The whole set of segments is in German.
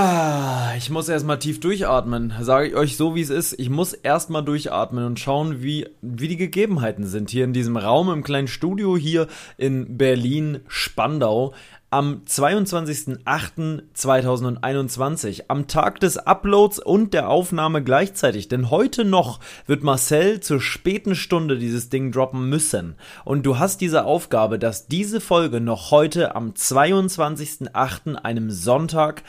Ah, ich muss erstmal tief durchatmen. Sage ich euch so, wie es ist. Ich muss erstmal durchatmen und schauen, wie, wie die Gegebenheiten sind hier in diesem Raum im kleinen Studio hier in Berlin-Spandau am 22.08.2021, am Tag des Uploads und der Aufnahme gleichzeitig. Denn heute noch wird Marcel zur späten Stunde dieses Ding droppen müssen. Und du hast diese Aufgabe, dass diese Folge noch heute am 22.08., einem Sonntag,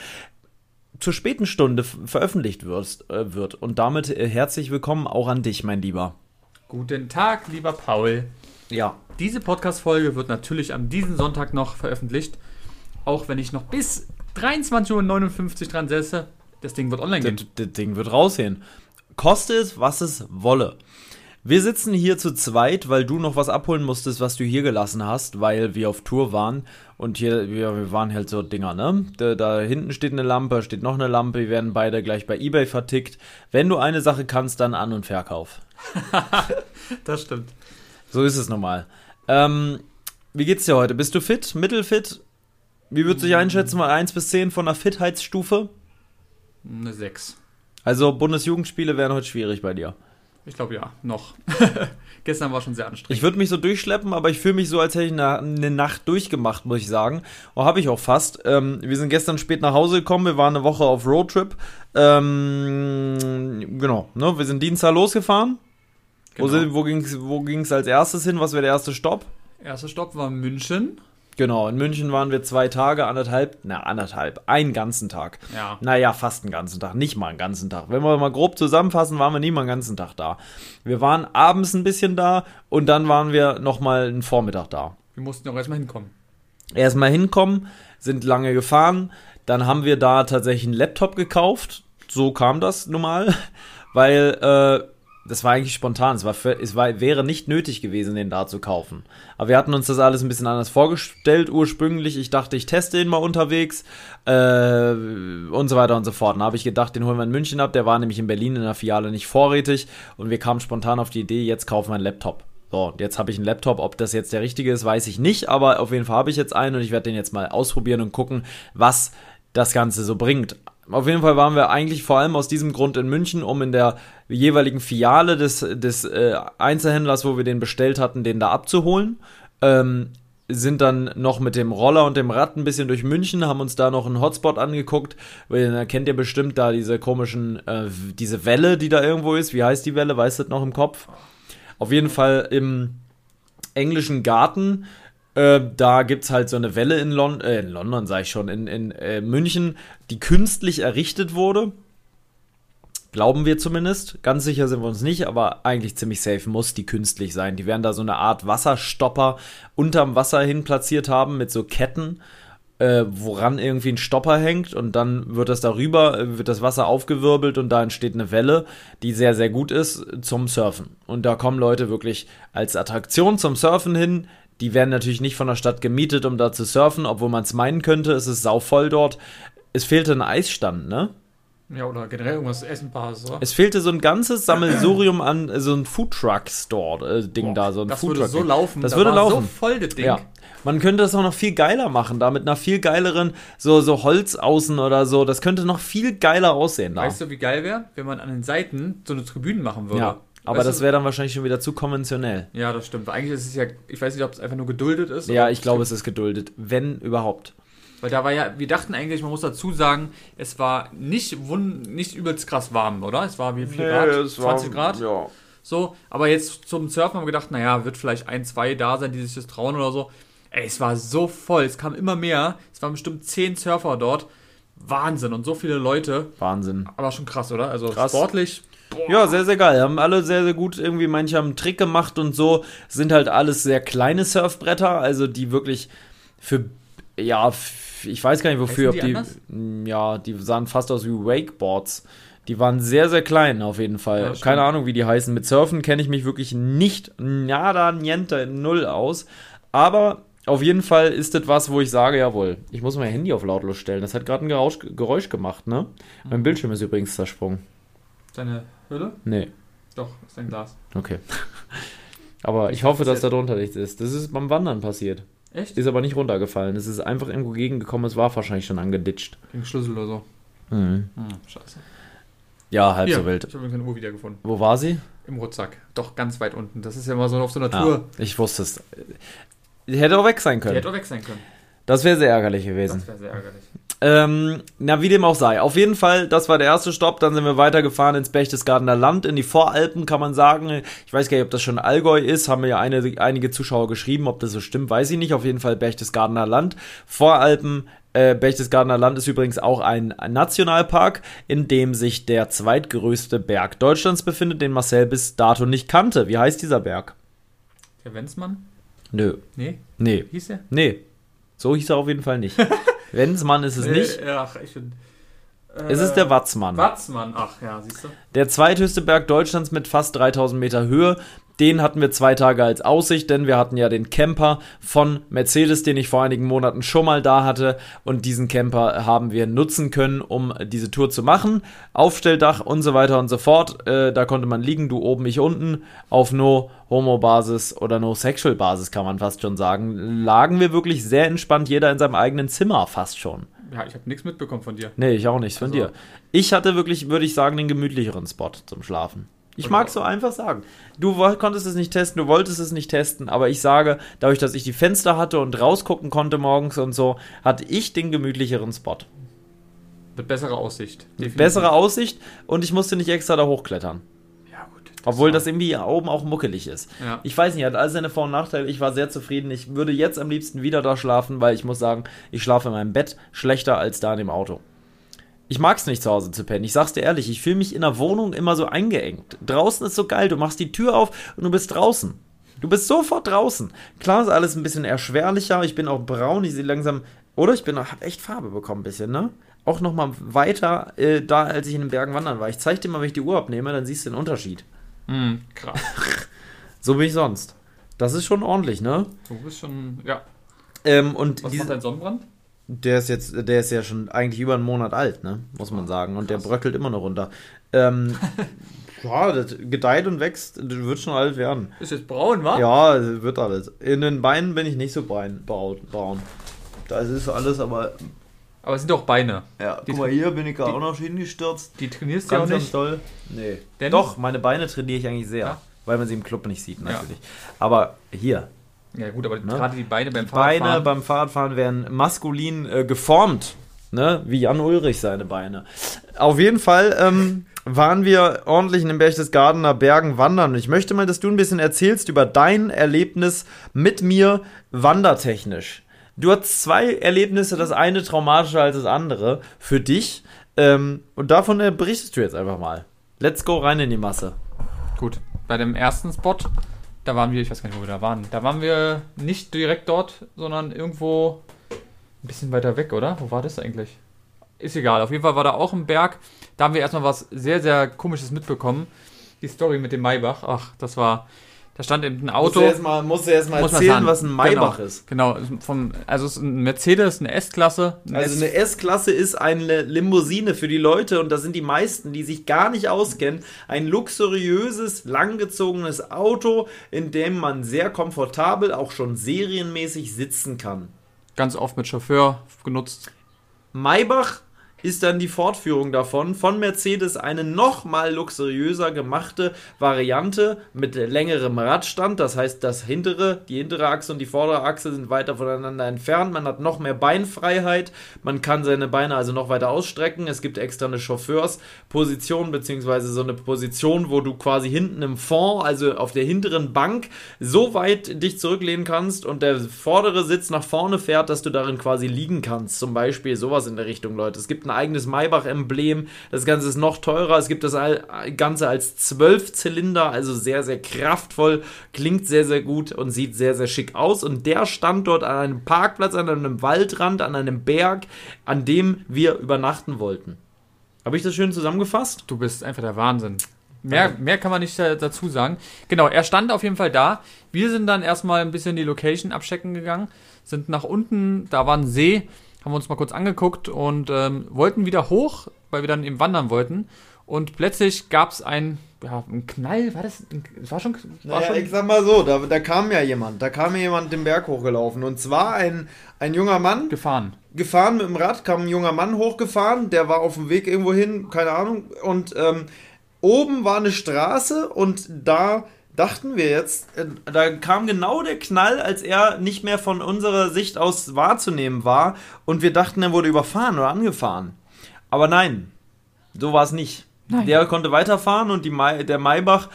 zur späten Stunde veröffentlicht wirst, äh, wird. Und damit äh, herzlich willkommen auch an dich, mein Lieber. Guten Tag, lieber Paul. Ja. Diese Podcast-Folge wird natürlich am diesen Sonntag noch veröffentlicht. Auch wenn ich noch bis 23.59 Uhr dran setze. Das Ding wird online gehen. Das, das Ding wird raussehen. Koste es, was es wolle. Wir sitzen hier zu zweit, weil du noch was abholen musstest, was du hier gelassen hast, weil wir auf Tour waren. Und hier, wir, wir waren halt so Dinger, ne? Da, da hinten steht eine Lampe, steht noch eine Lampe, wir werden beide gleich bei Ebay vertickt. Wenn du eine Sache kannst, dann An- und Verkauf. das stimmt. So ist es normal. Ähm, wie geht's dir heute? Bist du fit? Mittelfit? Wie würdest du dich einschätzen, mal 1 bis 10 von der Fitheitsstufe? Eine 6. Also Bundesjugendspiele wären heute schwierig bei dir. Ich glaube ja, noch. Gestern war schon sehr anstrengend. Ich würde mich so durchschleppen, aber ich fühle mich so, als hätte ich eine, eine, Nacht durchgemacht, muss ich sagen. Oh, habe ich auch fast. Ähm, wir sind gestern spät nach Hause gekommen, wir waren eine Woche auf Roadtrip. Ähm, genau, ne? wir sind Dienstag losgefahren. Genau. Wo, wo ging es wo ging's als erstes hin? Was wäre der erste Stopp? Erster Stopp war München. Genau, in München waren wir zwei Tage, anderthalb, na, anderthalb, einen ganzen Tag. Ja. Naja, fast einen ganzen Tag, nicht mal einen ganzen Tag. Wenn wir mal grob zusammenfassen, waren wir nie mal einen ganzen Tag da. Wir waren abends ein bisschen da und dann waren wir nochmal einen Vormittag da. Wir mussten auch erstmal hinkommen. Erstmal hinkommen, sind lange gefahren, dann haben wir da tatsächlich einen Laptop gekauft. So kam das normal, weil, äh, das war eigentlich spontan. Es, war für, es war, wäre nicht nötig gewesen, den da zu kaufen. Aber wir hatten uns das alles ein bisschen anders vorgestellt ursprünglich. Ich dachte, ich teste ihn mal unterwegs äh, und so weiter und so fort. Dann habe ich gedacht, den holen wir in München ab. Der war nämlich in Berlin in der Filiale nicht vorrätig und wir kamen spontan auf die Idee, jetzt kaufen wir einen Laptop. So, jetzt habe ich einen Laptop. Ob das jetzt der richtige ist, weiß ich nicht. Aber auf jeden Fall habe ich jetzt einen und ich werde den jetzt mal ausprobieren und gucken, was das Ganze so bringt. Auf jeden Fall waren wir eigentlich vor allem aus diesem Grund in München, um in der jeweiligen Filiale des, des äh, Einzelhändlers, wo wir den bestellt hatten, den da abzuholen. Ähm, sind dann noch mit dem Roller und dem Rad ein bisschen durch München, haben uns da noch einen Hotspot angeguckt. Da kennt ihr bestimmt da diese komischen, äh, diese Welle, die da irgendwo ist. Wie heißt die Welle? Weißt du das noch im Kopf? Auf jeden Fall im englischen Garten äh, da gibt es halt so eine Welle in, Lon äh, in London, sage ich schon, in, in äh, München, die künstlich errichtet wurde. Glauben wir zumindest. Ganz sicher sind wir uns nicht, aber eigentlich ziemlich safe muss die künstlich sein. Die werden da so eine Art Wasserstopper unterm Wasser hin platziert haben mit so Ketten, äh, woran irgendwie ein Stopper hängt und dann wird das darüber, äh, wird das Wasser aufgewirbelt und da entsteht eine Welle, die sehr, sehr gut ist zum Surfen. Und da kommen Leute wirklich als Attraktion zum Surfen hin, die werden natürlich nicht von der Stadt gemietet, um da zu surfen, obwohl man es meinen könnte. Es ist sauvoll dort. Es fehlte ein Eisstand, ne? Ja, oder generell irgendwas Essenbares, oder? Es fehlte so ein ganzes Sammelsurium an so ein Foodtruck-Store-Ding da, so ein das würde so laufen. Das da würde laufen. so voll, das Ding. Ja. Man könnte das auch noch viel geiler machen, da mit einer viel geileren, so, so Holzaußen oder so. Das könnte noch viel geiler aussehen da. Weißt du, wie geil wäre, wenn man an den Seiten so eine Tribüne machen würde? Ja. Aber weißt das wäre dann wahrscheinlich schon wieder zu konventionell. Ja, das stimmt. Weil eigentlich ist es ja, ich weiß nicht, ob es einfach nur geduldet ist. Ja, ich glaube, es ist geduldet. Wenn überhaupt. Weil da war ja, wir dachten eigentlich, man muss dazu sagen, es war nicht, nicht übelst krass warm, oder? Es war wie viel nee, Grad? 20 war, Grad? Ja. So, aber jetzt zum Surfen haben wir gedacht, naja, wird vielleicht ein, zwei da sein, die sich das trauen oder so. Ey, es war so voll, es kam immer mehr. Es waren bestimmt zehn Surfer dort. Wahnsinn und so viele Leute. Wahnsinn. Aber schon krass, oder? Also krass. sportlich Ja, sehr, sehr geil. Haben alle sehr, sehr gut irgendwie, manche haben einen Trick gemacht und so. Sind halt alles sehr kleine Surfbretter, also die wirklich für, ja, ich weiß gar nicht wofür, Heißen ob die die, ja, die sahen fast aus wie Wakeboards. Die waren sehr, sehr klein auf jeden Fall. Ja. Keine Ahnung, wie die heißen. Mit Surfen kenne ich mich wirklich nicht nada, niente, null aus. Aber auf jeden Fall ist das was, wo ich sage, jawohl, ich muss mein Handy auf lautlos stellen. Das hat gerade ein Geräusch, Geräusch gemacht, ne? Mhm. Mein Bildschirm ist übrigens zersprungen. Deine Hülle? Nee. Doch, ist ein Glas. Okay. Aber ich hoffe, dass da drunter nichts ist. Das ist beim Wandern passiert. Echt? Ist aber nicht runtergefallen. Es ist einfach irgendwo gegengekommen. Es war wahrscheinlich schon angeditscht. Gegen Schlüssel oder so. Mhm. Hm, scheiße. Ja, halb Hier, so wild. Ich habe übrigens eine Uhr wiedergefunden. Wo war sie? Im Rucksack. Doch, ganz weit unten. Das ist ja immer so auf so einer Ah, Tour. ich wusste es. Hätte auch weg sein Die können. hätte auch weg sein können. Das wäre sehr ärgerlich gewesen. Das wäre sehr ärgerlich. Ähm, na, wie dem auch sei. Auf jeden Fall, das war der erste Stopp. Dann sind wir weitergefahren ins Berchtesgadener Land, in die Voralpen, kann man sagen. Ich weiß gar nicht, ob das schon Allgäu ist. Haben mir ja eine, einige Zuschauer geschrieben. Ob das so stimmt, weiß ich nicht. Auf jeden Fall Berchtesgadener Land. Voralpen. Äh, Berchtesgadener Land ist übrigens auch ein, Nationalpark, in dem sich der zweitgrößte Berg Deutschlands befindet, den Marcel bis dato nicht kannte. Wie heißt dieser Berg? Der Wenzmann? Nö. Nee, Nee. hieß der? Nee. So hieß er auf jeden Fall nicht. Wenzmann ist es nicht. Äh, ach, ich bin. Es ist der Watzmann. Watzmann, ach ja, siehst du. Der zweithöchste Berg Deutschlands mit fast 3000 Meter Höhe. Den hatten wir zwei Tage als Aussicht, denn wir hatten ja den Camper von Mercedes, den ich vor einigen Monaten schon mal da hatte. Und diesen Camper haben wir nutzen können, um diese Tour zu machen. Aufstelldach und so weiter und so fort. Äh, da konnte man liegen, du oben, ich unten. Auf No-Homo-Basis oder No-Sexual-Basis kann man fast schon sagen. Lagen wir wirklich sehr entspannt, jeder in seinem eigenen Zimmer fast schon. Ja, ich habe nichts mitbekommen von dir. Nee, ich auch nicht, von Also- dir. Ich hatte wirklich, würde ich sagen, den gemütlicheren Spot zum Schlafen. Ich mag so einfach sagen. Du konntest es nicht testen, du wolltest es nicht testen, aber ich sage, dadurch, dass ich die Fenster hatte und rausgucken konnte morgens und so, hatte ich den gemütlicheren Spot. Mit besserer Aussicht. Definitiv. Bessere Aussicht und ich musste nicht extra da hochklettern. Obwohl war- das irgendwie oben auch muckelig ist. Ja. Ich weiß nicht, hat alles seine Vor- und Nachteile. Ich war sehr zufrieden. Ich würde jetzt am liebsten wieder da schlafen, weil ich muss sagen, ich schlafe in meinem Bett schlechter als da in dem Auto. Ich mag es nicht zu Hause zu pennen. Ich sag's dir ehrlich, ich fühle mich in der Wohnung immer so eingeengt. Draußen ist so geil. Du machst die Tür auf und du bist draußen. Du bist sofort draußen. Klar ist alles ein bisschen erschwerlicher. Ich bin auch braun. Ich sehe langsam. Oder ich bin hab echt Farbe bekommen, ein bisschen, ne? Auch nochmal weiter äh, da, als ich in den Bergen wandern war. Ich zeig dir mal, wenn ich die Uhr abnehme, dann siehst du den Unterschied. Hm, krass. So bin ich sonst. Das ist schon ordentlich, ne? Du bist schon. Ja. Ähm, und Was diese- macht dein Sonnenbrand? der ist jetzt, der ist ja schon eigentlich über einen Monat alt, ne? Muss man sagen. Und Krass. der bröckelt immer noch runter. Ähm, ja, das gedeiht und wächst, das wird schon alt werden. Ist jetzt braun, wa? Ja, wird alles. In den Beinen bin ich nicht so braun. braun, braun. Da ist alles, aber. Aber es sind doch Beine. Ja, Die- guck mal, hier bin ich gerade auch noch hingestürzt. Die trainierst du ja auch nicht. toll. Nee. Denn? Doch, meine Beine trainiere ich eigentlich sehr. Ja. Weil man sie im Club nicht sieht, Ja. natürlich. Aber hier, Ja, gut, aber Ne? gerade die Beine beim Die Beine Fahrradfahren. beim Fahrradfahren werden maskulin äh, geformt, ne? Wie Jan Ulrich seine Beine. Auf jeden Fall ähm, waren wir ordentlich in den Berchtesgadener Bergen wandern. Und ich möchte mal, dass du ein bisschen erzählst über dein Erlebnis mit mir wandertechnisch. Du hast zwei Erlebnisse, das eine traumatischer als das andere für dich. Ähm, und davon äh, berichtest du jetzt einfach mal. Let's go rein in die Masse. Gut, bei dem ersten Spot, da waren wir, ich weiß gar nicht, wo wir da waren. Da waren wir nicht direkt dort, sondern irgendwo ein bisschen weiter weg, oder? Wo war das eigentlich? Ist egal, auf jeden Fall war da auch ein Berg. Da haben wir erstmal was sehr, sehr komisches mitbekommen. Die Story mit dem Maybach. Ach, das war. Da stand eben ein Auto. Musst du erstmal musst du erst mal Muss erzählen, was ein Maybach genau, ist. Genau, vom, also es ist ein Mercedes, eine S-Klasse. ein Also eine S-Klasse ist eine Limousine für die Leute und das sind die meisten, die sich gar nicht auskennen. Ein luxuriöses, langgezogenes Auto, in dem man sehr komfortabel, auch schon serienmäßig sitzen kann. ganz oft mit Chauffeur genutzt. Maybach ist dann die Fortführung davon. Von Mercedes eine nochmal luxuriöser gemachte Variante mit längerem Radstand. Das heißt, das hintere, die hintere Achse und die vordere Achse sind weiter voneinander entfernt. Man hat noch mehr Beinfreiheit. Man kann seine Beine also noch weiter ausstrecken. Es gibt extra eine Chauffeursposition, beziehungsweise so eine Position, wo du quasi hinten im Fond, also auf der hinteren Bank, so weit dich zurücklehnen kannst und der vordere Sitz nach vorne fährt, dass du darin quasi liegen kannst. Zum Beispiel sowas in der Richtung, Leute. Es gibt ein eigenes Maybach-Emblem. Das Ganze ist noch teurer. Es gibt das Ganze als 12 Zylinder, also sehr, sehr kraftvoll, klingt sehr, sehr gut und sieht sehr, sehr schick aus. Und der stand dort an einem Parkplatz, an einem Waldrand, an einem Berg, an dem wir übernachten wollten. Habe ich das schön zusammengefasst? Du bist einfach der Wahnsinn. Mehr, mehr kann man nicht dazu sagen. Genau, er stand auf jeden Fall da. Wir sind dann erstmal ein bisschen die Location abchecken gegangen, sind nach unten, da war ein See, haben wir uns mal kurz angeguckt und ähm, wollten wieder hoch, weil wir dann eben wandern wollten. Und plötzlich gab es ein, ja, ein Knall, war das? das war schon. War naja, schon ich sag mal so, da, da kam ja jemand, da kam ja jemand den Berg hochgelaufen. Und zwar ein, ein junger Mann. Gefahren. Gefahren mit dem Rad, kam ein junger Mann hochgefahren, der war auf dem Weg irgendwo hin, keine Ahnung. Und ähm, oben war eine Straße und da dachten wir jetzt, äh, da kam genau der Knall, als er nicht mehr von unserer Sicht aus wahrzunehmen war und wir dachten, er wurde überfahren oder angefahren. Aber nein, so war es nicht. Nein. Der konnte weiterfahren und die Mai, der Maybach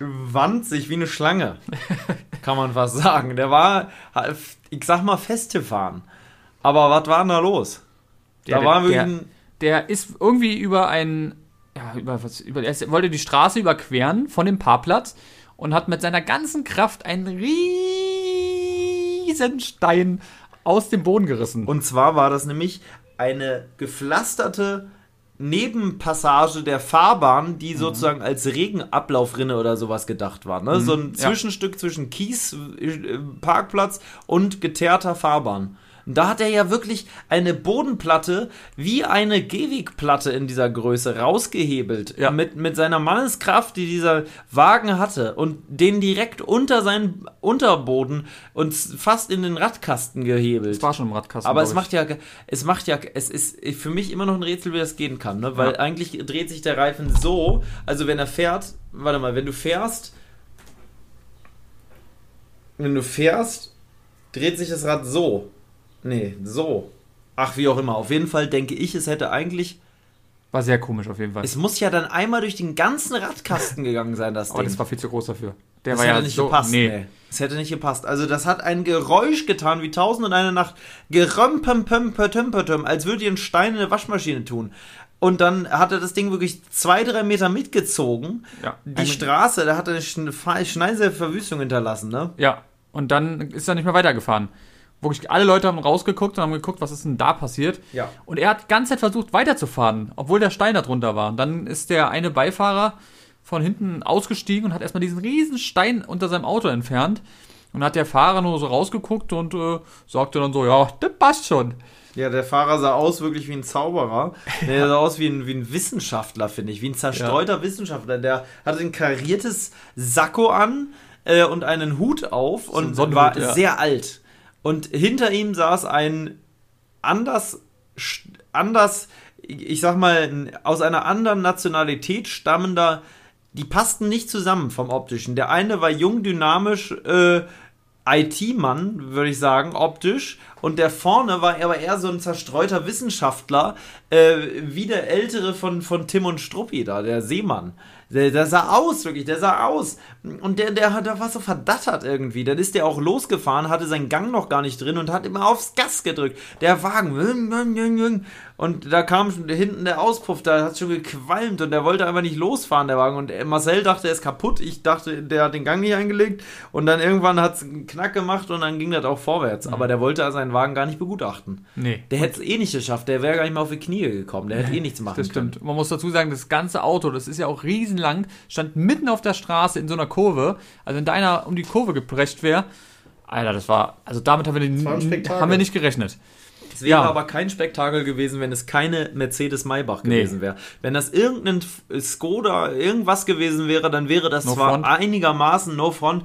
wand sich wie eine Schlange, kann man fast sagen. Der war, ich sag mal, festgefahren. Aber was war denn da los? Der, da war der, der, der ist irgendwie über ein ja, über was, über, er wollte die Straße überqueren von dem Parkplatz und hat mit seiner ganzen Kraft einen riesen Stein aus dem Boden gerissen. Und zwar war das nämlich eine gepflasterte Nebenpassage der Fahrbahn, die mhm. sozusagen als Regenablaufrinne oder sowas gedacht war. Ne? Mhm, so ein Zwischenstück ja. zwischen Kies, äh, und geteerter Fahrbahn. Und da hat er ja wirklich eine Bodenplatte wie eine Gehwegplatte in dieser Größe rausgehebelt. Ja. Mit, mit seiner Manneskraft, die dieser Wagen hatte. Und den direkt unter seinen Unterboden und fast in den Radkasten gehebelt. Es war schon im Radkasten. Aber es macht ja, es macht ja, es ist für mich immer noch ein Rätsel, wie das gehen kann. Ne? Weil ja. eigentlich dreht sich der Reifen so, also wenn er fährt, warte mal, wenn du fährst, wenn du fährst, dreht sich das Rad so. Nee, so. Ach, wie auch immer. Auf jeden Fall denke ich, es hätte eigentlich. War sehr komisch auf jeden Fall. Es muss ja dann einmal durch den ganzen Radkasten gegangen sein, das Aber Ding. das war viel zu groß dafür. Der das war hätte ja nicht so, gepasst. Nee. nee. Es hätte nicht gepasst. Also das hat ein Geräusch getan wie Tausend und eine Nacht. Gerömpempempötempötem, als würde ihr einen Stein in eine Waschmaschine tun. Und dann hat er das Ding wirklich zwei, drei Meter mitgezogen. Ja. Die Straße, da hat er eine schneise Verwüstung hinterlassen, ne? Ja. Und dann ist er nicht mehr weitergefahren wirklich alle Leute haben rausgeguckt und haben geguckt, was ist denn da passiert. Ja. Und er hat die ganze Zeit versucht weiterzufahren, obwohl der Stein da drunter war. Und dann ist der eine Beifahrer von hinten ausgestiegen und hat erstmal diesen riesen Stein unter seinem Auto entfernt. Und hat der Fahrer nur so rausgeguckt und äh, sagte dann so, ja, das passt schon. Ja, der Fahrer sah aus wirklich wie ein Zauberer. Der sah aus wie ein, wie ein Wissenschaftler, finde ich. Wie ein zerstreuter ja. Wissenschaftler. Der hatte ein kariertes Sakko an äh, und einen Hut auf so und war ja. sehr alt. Und hinter ihm saß ein anders, anders, ich sag mal, aus einer anderen Nationalität stammender, die passten nicht zusammen vom optischen. Der eine war jung, dynamisch, äh, IT-Mann, würde ich sagen, optisch. Und der vorne war aber eher so ein zerstreuter Wissenschaftler, äh, wie der ältere von, von Tim und Struppi da, der Seemann. Der, der, sah aus, wirklich, der sah aus. Und der, der, der war so verdattert irgendwie. Dann ist der auch losgefahren, hatte seinen Gang noch gar nicht drin und hat immer aufs Gas gedrückt. Der Wagen. Und da kam schon hinten der Auspuff, da hat schon gequalmt und der wollte einfach nicht losfahren, der Wagen. Und Marcel dachte, er ist kaputt. Ich dachte, der hat den Gang nicht eingelegt. Und dann irgendwann hat es einen Knack gemacht und dann ging das auch vorwärts. Mhm. Aber der wollte seinen Wagen gar nicht begutachten. Nee. Der hätte es eh nicht geschafft. Der wäre gar nicht mehr auf die Knie gekommen. Der hätte eh nichts machen das können. Das stimmt. Man muss dazu sagen, das ganze Auto, das ist ja auch riesen riesenlang, stand mitten auf der Straße in so einer Kurve. Also wenn deiner um die Kurve geprescht wäre, Alter, das war, also damit haben wir, haben wir nicht gerechnet. Es wäre ja. aber kein Spektakel gewesen, wenn es keine Mercedes Maybach gewesen nee. wäre. Wenn das irgendein Skoda irgendwas gewesen wäre, dann wäre das no zwar front. einigermaßen no front,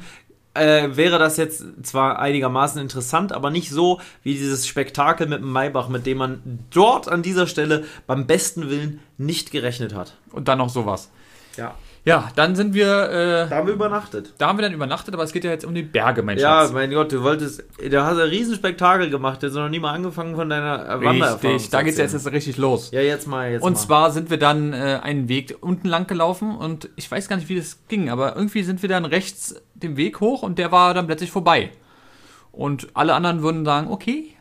äh, wäre das jetzt zwar einigermaßen interessant, aber nicht so wie dieses Spektakel mit dem Maybach, mit dem man dort an dieser Stelle beim besten Willen nicht gerechnet hat. Und dann noch sowas. Ja. Ja, dann sind wir. Äh, da haben wir übernachtet. Da haben wir dann übernachtet, aber es geht ja jetzt um die Berge, mein Schatz. Ja, mein Gott, du wolltest. Da hast du ein Riesenspektakel gemacht, du hast noch nie mal angefangen von deiner Wandererfahrung. Richtig, da geht's jetzt, jetzt richtig los. Ja, jetzt mal. Jetzt und mal. zwar sind wir dann äh, einen Weg unten lang gelaufen und ich weiß gar nicht, wie das ging, aber irgendwie sind wir dann rechts den Weg hoch und der war dann plötzlich vorbei. Und alle anderen würden sagen, okay.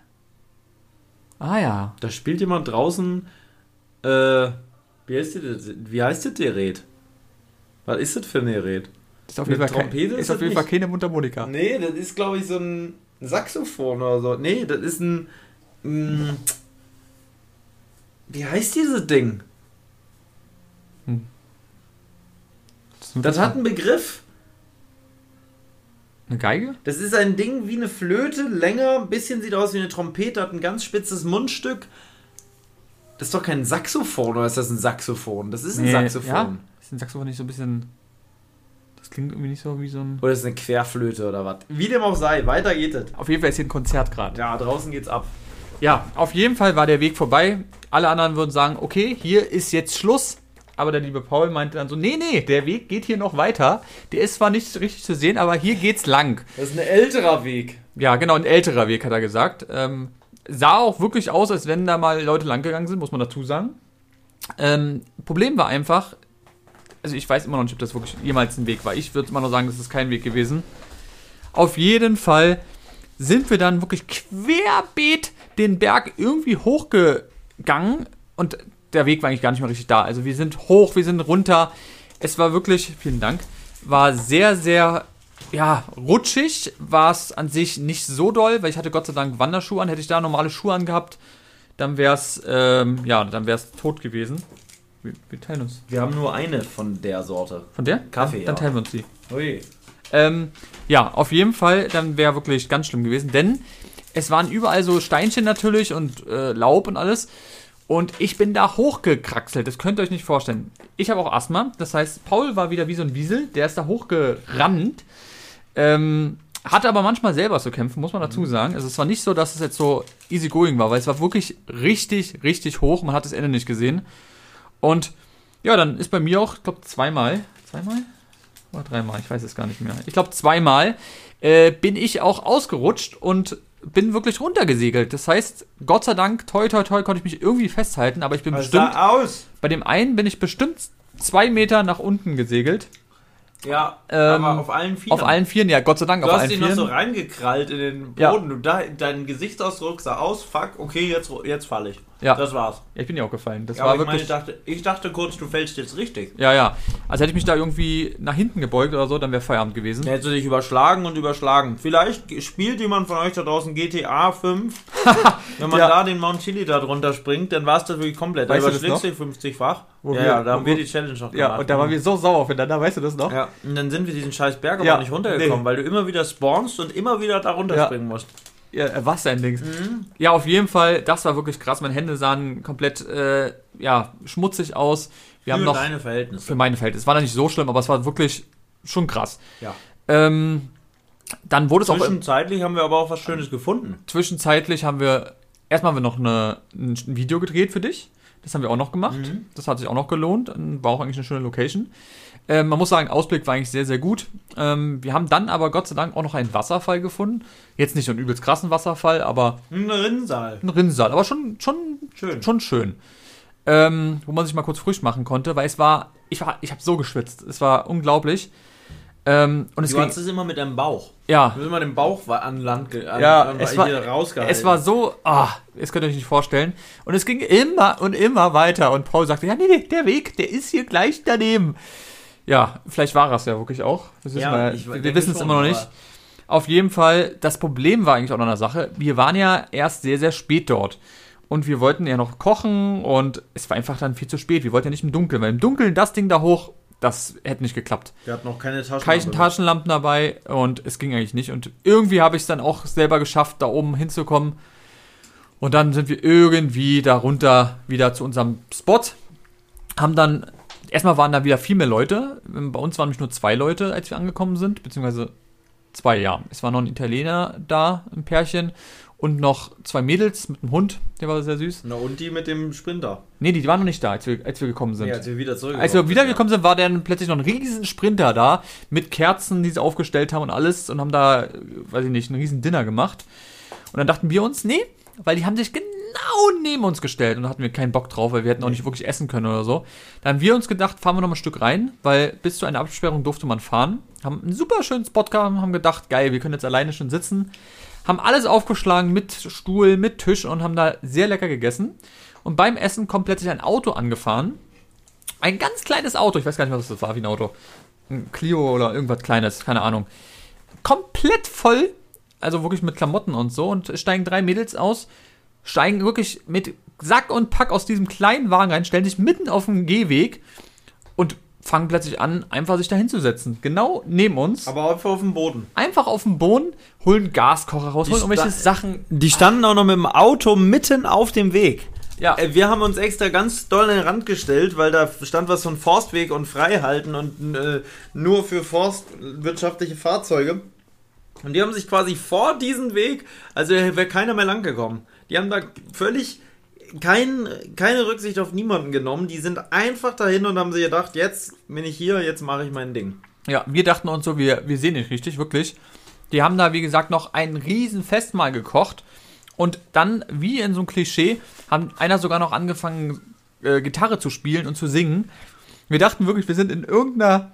Ah ja. Da spielt jemand draußen, äh, wie heißt das, wie heißt das Gerät? Was ist das für ein Gerät? Ist auf Eine jeden Fall, Trompete ist ist auf das jeden Fall keine Mundharmonika. Nee, das ist, glaube ich, so ein Saxophon oder so. Nee, das ist ein. mm, wie heißt dieses Ding? Das hat einen Begriff. eine Geige? Das ist ein Ding wie eine Flöte, länger, ein bisschen sieht aus wie eine Trompete, hat ein ganz spitzes Mundstück. Das ist doch kein Saxophon, oder ist das ein Saxophon? Das ist ein Saxophon. Ja, ist ein Saxophon nicht so ein bisschen. Das klingt irgendwie nicht so wie so ein. Oder ist es eine Querflöte oder was? Wie dem auch sei, weiter geht es. Auf jeden Fall ist hier ein Konzert gerade. Ja, draußen geht's ab. Ja, auf jeden Fall war der Weg vorbei. Alle anderen würden sagen, okay, hier ist jetzt Schluss. Aber der liebe Paul meinte dann so, nee, nee, der Weg geht hier noch weiter. Der ist zwar nicht richtig zu sehen, aber hier geht's lang. Das ist ein älterer Weg. Ja, genau, ein älterer Weg, hat er gesagt. Ähm, sah auch wirklich aus, als wenn da mal Leute langgegangen sind, muss man dazu sagen. Ähm, Problem war einfach, also ich weiß immer noch nicht, ob das wirklich jemals ein Weg war. Ich würde immer noch sagen, das ist kein Weg gewesen. Auf jeden Fall sind wir dann wirklich querbeet den Berg irgendwie hochgegangen und der Weg war eigentlich gar nicht mehr richtig da. Also wir sind hoch, wir sind runter. Es war wirklich, vielen Dank, war sehr, sehr, ja, rutschig. War es an sich nicht so doll, weil ich hatte Gott sei Dank Wanderschuhe an. Hätte ich da normale Schuhe angehabt, dann wäre es, ähm, ja, dann wäre es tot gewesen. Wir, wir teilen uns. Wir haben nur eine von der Sorte. Von der? Kaffee, Dann, dann ja. teilen wir uns die. Ui. Ähm, ja, auf jeden Fall, dann wäre wirklich ganz schlimm gewesen, denn es waren überall so Steinchen natürlich und äh, Laub und alles. Und ich bin da hochgekraxelt, das könnt ihr euch nicht vorstellen. Ich habe auch Asthma, das heißt, Paul war wieder wie so ein Wiesel, der ist da hochgerannt. Ähm, hatte aber manchmal selber zu kämpfen, muss man dazu sagen. Also es war nicht so, dass es jetzt so easy going war, weil es war wirklich richtig, richtig hoch. Man hat das Ende nicht gesehen. Und ja, dann ist bei mir auch, ich glaube, zweimal, zweimal? Oder dreimal, ich weiß es gar nicht mehr. Ich glaube, zweimal äh, bin ich auch ausgerutscht und bin wirklich runtergesegelt. Das heißt, Gott sei Dank, toi, toi, toi, konnte ich mich irgendwie festhalten, aber ich bin Was bestimmt, sah aus? bei dem einen bin ich bestimmt zwei Meter nach unten gesegelt. Ja, Ähm, aber auf allen Vieren. Auf allen Vieren, ja, Gott sei Dank, Du auf hast allen dich noch so reingekrallt in den Ja. Boden. Du, da, dein Gesichtsausdruck sah aus, fuck, okay, jetzt, jetzt falle ich. Ja. Das war's. ja, ich bin ja auch gefallen. Das Ja, war aber ich, meine, wirklich. ich, dachte, ich dachte kurz, du fällst jetzt richtig. ja, ja. Also hätte ich mich da irgendwie nach hinten gebeugt oder so, dann wäre Feierabend gewesen. Du dich überschlagen und überschlagen. Vielleicht spielt jemand von euch da draußen GTA 5. Wenn man Ja. da den Mount Chili da drunter springt, dann war es das wirklich komplett. Da Weißt überschlägst du dich 50-fach. Wo Ja, wir- ja, da haben wir die Challenge noch Ja, gemacht. und da waren wir so sauer aufeinander, weißt du das noch? Ja, und dann sind wir diesen scheiß Berg aber Ja, nicht runtergekommen, nee. weil du immer wieder spawnst und immer wieder da runterspringen musst. Ja, äh, was ein Dings. Mhm. Ja, auf jeden Fall, das war wirklich krass. Meine Hände sahen komplett, äh, ja, schmutzig aus. Wir haben Für noch, deine Verhältnisse. für meine Verhältnisse, es war nicht so schlimm, aber es war wirklich schon krass. Ja. Ähm, dann wurde es auch, Zwischenzeitlich haben wir aber auch was Schönes gefunden. zwischenzeitlich haben wir, erstmal haben wir noch eine, ein Video gedreht für dich. Das haben wir auch noch gemacht. Mhm. Das hat sich auch noch gelohnt. War auch eigentlich eine schöne Location. Ähm, man muss sagen, Ausblick war eigentlich sehr, sehr gut. Ähm, wir haben dann aber Gott sei Dank auch noch einen Wasserfall gefunden. Jetzt nicht so einen übelst krassen Wasserfall, aber Ein Rinnsal. ein Rinnsal. Aber schon, schon, Schön. schon schön. Ähm, wo man sich mal kurz frisch machen konnte, weil es war, ich war, ich habe so geschwitzt. Es war unglaublich. Ähm, und es Du ging, hast es immer mit deinem Bauch. ja, Du hast immer den Bauch an Land an, Ja, an, es war- hier rausgehalten. Es war so, ah, das könnt ihr euch nicht vorstellen. Und es ging immer und immer weiter. Und Paul sagte, ja, nee, nee, der Weg, der ist hier gleich daneben. Ja, vielleicht war es ja wirklich auch. Ja, wir, ich wir denke wissen es immer noch nicht. Auf jeden Fall, das Problem war eigentlich auch noch eine Sache. Wir waren ja erst sehr, sehr spät dort. Und wir wollten ja noch kochen und es war einfach dann viel zu spät. Wir wollten ja nicht im Dunkeln, weil im Dunkeln das Ding da hoch, das hätte nicht geklappt Der hat noch keine Taschen. keine Taschenlampen dabei und es ging eigentlich nicht. Und irgendwie habe ich es dann auch selber geschafft, da oben hinzukommen. Und dann sind wir irgendwie darunter wieder zu unserem Spot. Haben dann, erstmal waren da wieder viel mehr Leute. Bei uns waren nämlich nur zwei Leute, als wir angekommen sind, beziehungsweise zwei, ja. Es war noch ein Italiener da, ein Pärchen. Und noch zwei Mädels mit einem Hund, der war sehr süß. Na und die mit dem Sprinter. Nee, die waren noch nicht da, als wir, als wir gekommen sind. Nee, als wir wieder zurückgekommen Als wir sind, wiedergekommen sind, war dann plötzlich noch ein riesen Sprinter da mit Kerzen, die sie aufgestellt haben und alles und haben da, äh, weiß ich nicht, ein riesen Dinner gemacht. Und dann dachten wir uns, nee, weil die haben sich genau neben uns gestellt und da hatten wir keinen Bock drauf, weil wir hätten auch nicht wirklich essen können oder so. Dann haben wir uns gedacht, fahren wir noch mal ein Stück rein, weil bis zu einer Absperrung durfte man fahren. Haben einen super schönen Spot gehabt, haben gedacht, geil, wir können jetzt alleine schon sitzen. haben alles aufgeschlagen mit Stuhl, mit Tisch und haben da sehr lecker gegessen. Und beim Essen kommt plötzlich ein Auto angefahren. Ein ganz kleines Auto, ich weiß gar nicht, was das war, wie ein Auto. Ein Clio oder irgendwas Kleines, keine Ahnung. Komplett voll, also wirklich mit Klamotten und so. Und es steigen drei Mädels aus, steigen wirklich mit Sack und Pack aus diesem kleinen Wagen rein, stellen sich mitten auf den Gehweg und fangen plötzlich an, einfach sich da hinzusetzen. Genau neben uns. Aber einfach auf dem Boden. einfach auf dem Boden, holen Gaskocher raus, Die holen irgendwelche Sachen. Die standen auch noch mit dem Auto mitten auf dem Weg. Ja. Äh, Wir haben uns extra ganz doll an den Rand gestellt, weil da stand was von Forstweg und Freihalten und äh, nur für forstwirtschaftliche Fahrzeuge. Und die haben sich quasi vor diesen Weg, also wäre keiner mehr lang gekommen. Die haben da völlig kein, keine Rücksicht auf niemanden genommen. Die sind einfach dahin und haben sich gedacht, jetzt bin ich hier, jetzt mache ich mein Ding. Ja, wir dachten uns so, wir, wir sehen nicht richtig, wirklich. Die haben da, wie gesagt, noch ein riesen Festmahl gekocht. Und dann, wie in so einem Klischee, haben einer sogar noch angefangen, äh, Gitarre zu spielen und zu singen. Wir dachten wirklich, wir sind in irgendeiner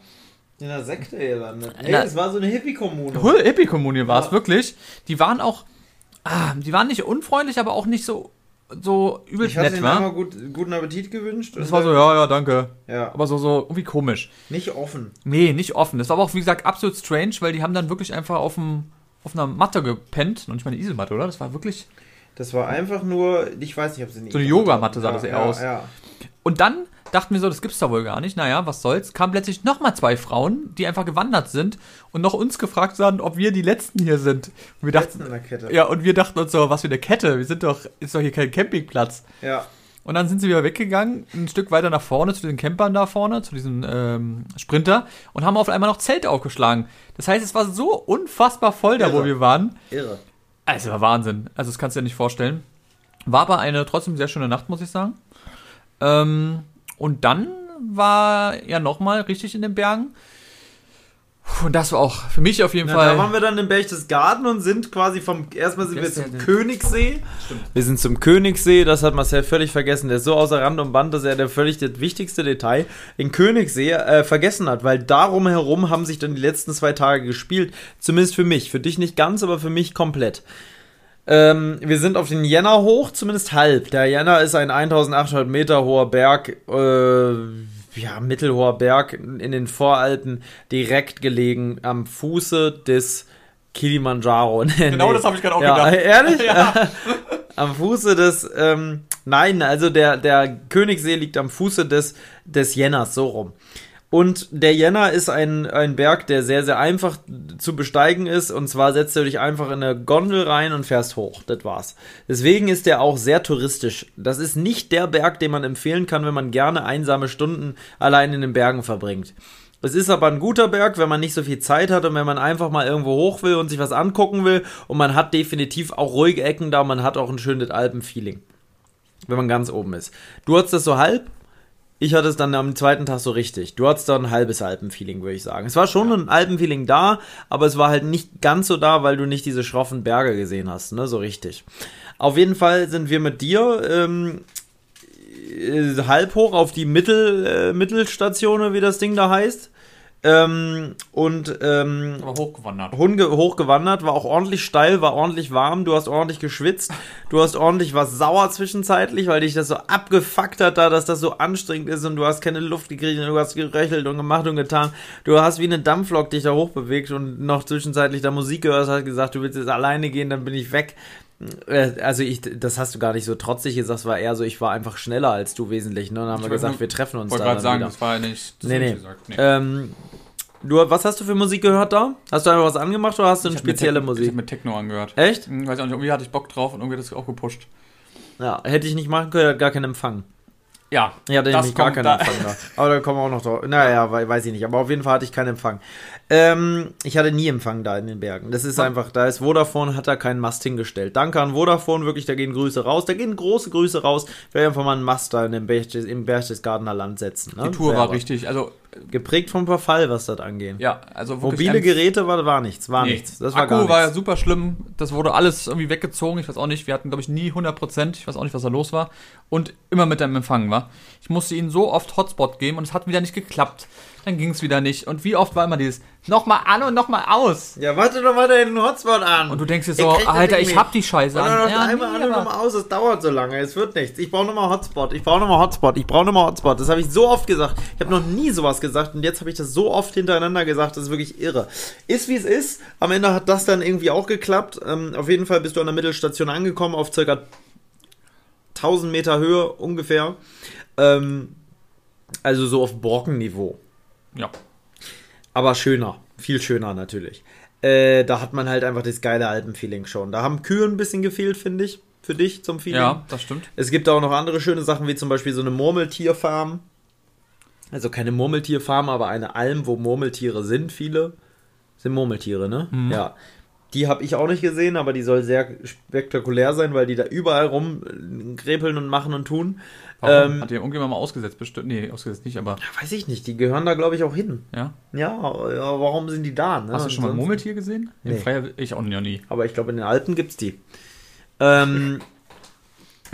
In der Sekte gelandet. Na- es war so eine Hippie-Kommune. Hippie-Kommune war es Ja. wirklich. Die waren auch, ah, die waren nicht unfreundlich, aber auch nicht so, so übelst Ich hatte nett, ihnen einmal gut, guten Appetit gewünscht. Das und war so, ja, ja, danke. Ja, Aber so, so irgendwie komisch. nicht offen. Nee, nicht offen. Das war aber auch, wie gesagt, absolut strange, weil die haben dann wirklich einfach auf, dem, auf einer Matte gepennt. Noch nicht mal eine Iselmatte, oder? Das war wirklich. Das war einfach nur, ich weiß nicht, ob sie nicht. So eine Yogamatte sah das eher ja, aus. Ja. Und dann dachten wir so, das gibt's da wohl gar nicht. Naja, was soll's. Kamen plötzlich nochmal zwei Frauen, die einfach gewandert sind und noch uns gefragt haben, ob wir die Letzten hier sind. Und wir dachten, in der Kette. ja, und wir dachten uns so, was für eine Kette. Wir sind doch, ist doch hier kein Campingplatz. ja. Und dann sind sie wieder weggegangen, ein Stück weiter nach vorne, zu den Campern da vorne, zu diesem ähm, Sprinter und haben auf einmal noch Zelte aufgeschlagen. Das heißt, es war so unfassbar voll da, wo Irre. wir waren. Irre. Also, war Wahnsinn. Also, das kannst du dir nicht vorstellen. War aber eine trotzdem sehr schöne Nacht, muss ich sagen. Ähm, und dann war ja nochmal richtig in den Bergen. Und das war auch für mich auf jeden Na, Fall. da waren wir dann im Berchtesgaden und sind quasi vom. Erstmal sind wir zum den- Königssee. Wir sind zum Königssee, das hat Marcel völlig vergessen. Der ist so außer Rand und Band, dass er der völlig das wichtigste Detail in Königssee äh, vergessen hat, weil darum herum haben sich dann die letzten zwei Tage gespielt. Zumindest für mich. Für dich nicht ganz, aber für mich komplett. Ähm, wir sind auf den Jänner hoch, zumindest halb. Der Jänner ist ein 1800 Meter hoher Berg, äh, ja, mittelhoher Berg in den Voralpen, direkt gelegen am Fuße des Kilimanjaro. Genau das habe ich gerade auch ja, gedacht. Ehrlich? Ja. am Fuße des, ähm, nein, also der, der Königssee liegt am Fuße des, des Jenners, so rum. Und der Jenner ist ein, ein Berg, der sehr, sehr einfach zu besteigen ist. Und zwar setzt du dich einfach in eine Gondel rein und fährst hoch. Das war's. Deswegen ist der auch sehr touristisch. Das ist nicht der Berg, den man empfehlen kann, wenn man gerne einsame Stunden allein in den Bergen verbringt. Es ist aber ein guter Berg, wenn man nicht so viel Zeit hat und wenn man einfach mal irgendwo hoch will und sich was angucken will. Und man hat definitiv auch ruhige Ecken da, man hat auch ein schönes Alpenfeeling. Wenn man ganz oben ist. Du hattest das so halb, ich hatte es dann am zweiten Tag so richtig. Du hattest da ein halbes Alpenfeeling, würde ich sagen. Es war schon ein Alpenfeeling da, aber es war halt nicht ganz so da, weil du nicht diese schroffen Berge gesehen hast, ne, so richtig. Auf jeden Fall sind wir mit dir ähm, äh, halb hoch auf die Mittel, äh, Mittelstation, wie das Ding da heißt. Ähm, und ähm, Aber hochgewandert. Hochgewandert, war auch ordentlich steil, war ordentlich warm, du hast ordentlich geschwitzt, du hast ordentlich was sauer zwischenzeitlich, weil dich das so abgefuckt hat da, dass das so anstrengend ist und du hast keine Luft gekriegt und du hast gerechelt und gemacht und getan. Du hast wie eine Dampflok dich da hochbewegt und noch zwischenzeitlich da Musik gehört, hast gesagt, du willst jetzt alleine gehen, dann bin ich weg. Äh, Also ich, das hast du gar nicht so trotzig gesagt, es war eher so, ich war einfach schneller als du wesentlich, ne? Dann haben wir wollte gesagt, nur- wir treffen uns wollte da gerade sagen, wieder. das war ja nicht. Das Nee, ich nee. Gesagt. nee. Ähm, du, was hast du für Musik gehört da? Hast du einfach was angemacht oder hast du eine Ich mir spezielle Techno- Ich Musik? habe mit Techno angehört. Echt? Hm, weiß auch nicht, irgendwie hatte ich Bock drauf und irgendwie hat das auch gepusht. Ja, hätte ich nicht machen können, hat gar keinen Empfang. Ja, hatte Das nämlich gar keinen da- Empfang da. Aber da kommen wir auch noch drauf. Naja, wei- weiß ich nicht. Aber auf jeden Fall hatte ich keinen Empfang. Ähm, ich hatte nie Empfang da in den Bergen. Das ist einfach, da ist Vodafone, hat da keinen Mast hingestellt. Danke an Vodafone, wirklich, da gehen Grüße raus. Da gehen große Grüße raus. Wir einfach mal einen Mast da in dem Berchtes, im Berchtesgadener Land setzen. Ne? die Tour Wäre war aber richtig. Also, Geprägt vom Verfall, was das angeht. ja, also. Mobile Geräte war, war nichts, war Nee. nichts. Das war Akku nichts. war ja super schlimm. Das wurde alles irgendwie weggezogen. Ich weiß auch nicht. Wir hatten, glaube ich, nie 100%. Ich weiß auch nicht, was da los war. Und immer mit dem Empfang war. Ich musste ihnen so oft Hotspot geben und es hat wieder nicht geklappt. Dann ging es wieder nicht. Und wie oft war immer dieses nochmal an und nochmal aus. Ja, warte doch mal den Hotspot an. Und du denkst dir so, Alter, ich hab die Scheiße an. noch Ja, einmal nee, an und nochmal aus, es dauert so lange, es wird nichts. Ich brauche nochmal Hotspot, ich brauche nochmal Hotspot, ich brauche nochmal Hotspot. Das habe ich so oft gesagt. Ich habe noch nie sowas gesagt und jetzt habe ich das so oft hintereinander gesagt, das ist wirklich irre. Ist wie es ist. Am Ende hat das dann irgendwie auch geklappt. Ähm, auf jeden Fall bist du an der Mittelstation angekommen, auf circa 1000 Meter Höhe ungefähr. Ähm, also so auf Borkenniveau. Ja. Aber schöner, viel schöner natürlich. Äh, da hat man halt einfach das geile Alpenfeeling schon. Da haben Kühe ein bisschen gefehlt, finde ich, für dich zum Feeling. ja, das stimmt. Es gibt auch noch andere schöne Sachen, wie zum Beispiel so eine Murmeltierfarm. Also keine Murmeltierfarm, aber eine Alm, wo Murmeltiere sind, viele. Sind Murmeltiere, ne? Mhm. Ja. Die habe ich auch nicht gesehen, aber die soll sehr spektakulär sein, weil die da überall rumgrepeln und machen und tun. Ähm, Hat die irgendjemand mal ausgesetzt? Bestimmt. Nee, ausgesetzt nicht, aber weiß ich nicht, die gehören da, glaube ich, auch hin. ja. Ja, ja, warum sind die da? Ne? Hast du schon mal ein Murmeltier gesehen? Nee. Freier ich auch noch nie. Aber ich glaube, in den Alpen gibt's die. Ähm,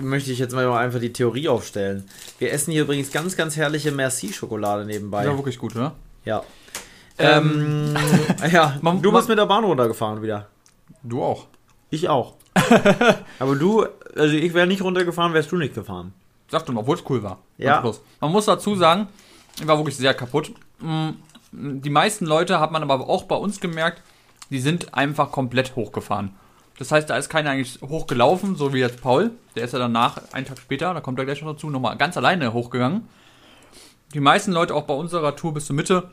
möchte ich jetzt mal einfach die Theorie aufstellen. Wir essen hier übrigens ganz, ganz herrliche Merci-Schokolade nebenbei. Ja, wirklich gut, oder? Ja. Ähm, ja, man- du bist man- mit der Bahn runtergefahren wieder. Du auch. Ich auch. Aber du, also ich wäre nicht runtergefahren, wärst du nicht gefahren. Sag doch mal, obwohl es cool war. Ja. Man muss dazu sagen, ich war wirklich sehr kaputt. Mm, Die meisten Leute hat man aber auch bei uns gemerkt, die sind einfach komplett hochgefahren. Das heißt, da ist keiner eigentlich hochgelaufen, so wie jetzt Paul. Der ist ja danach, einen Tag später, da kommt er gleich noch dazu, nochmal ganz alleine hochgegangen. Die meisten Leute auch bei unserer Tour bis zur Mitte.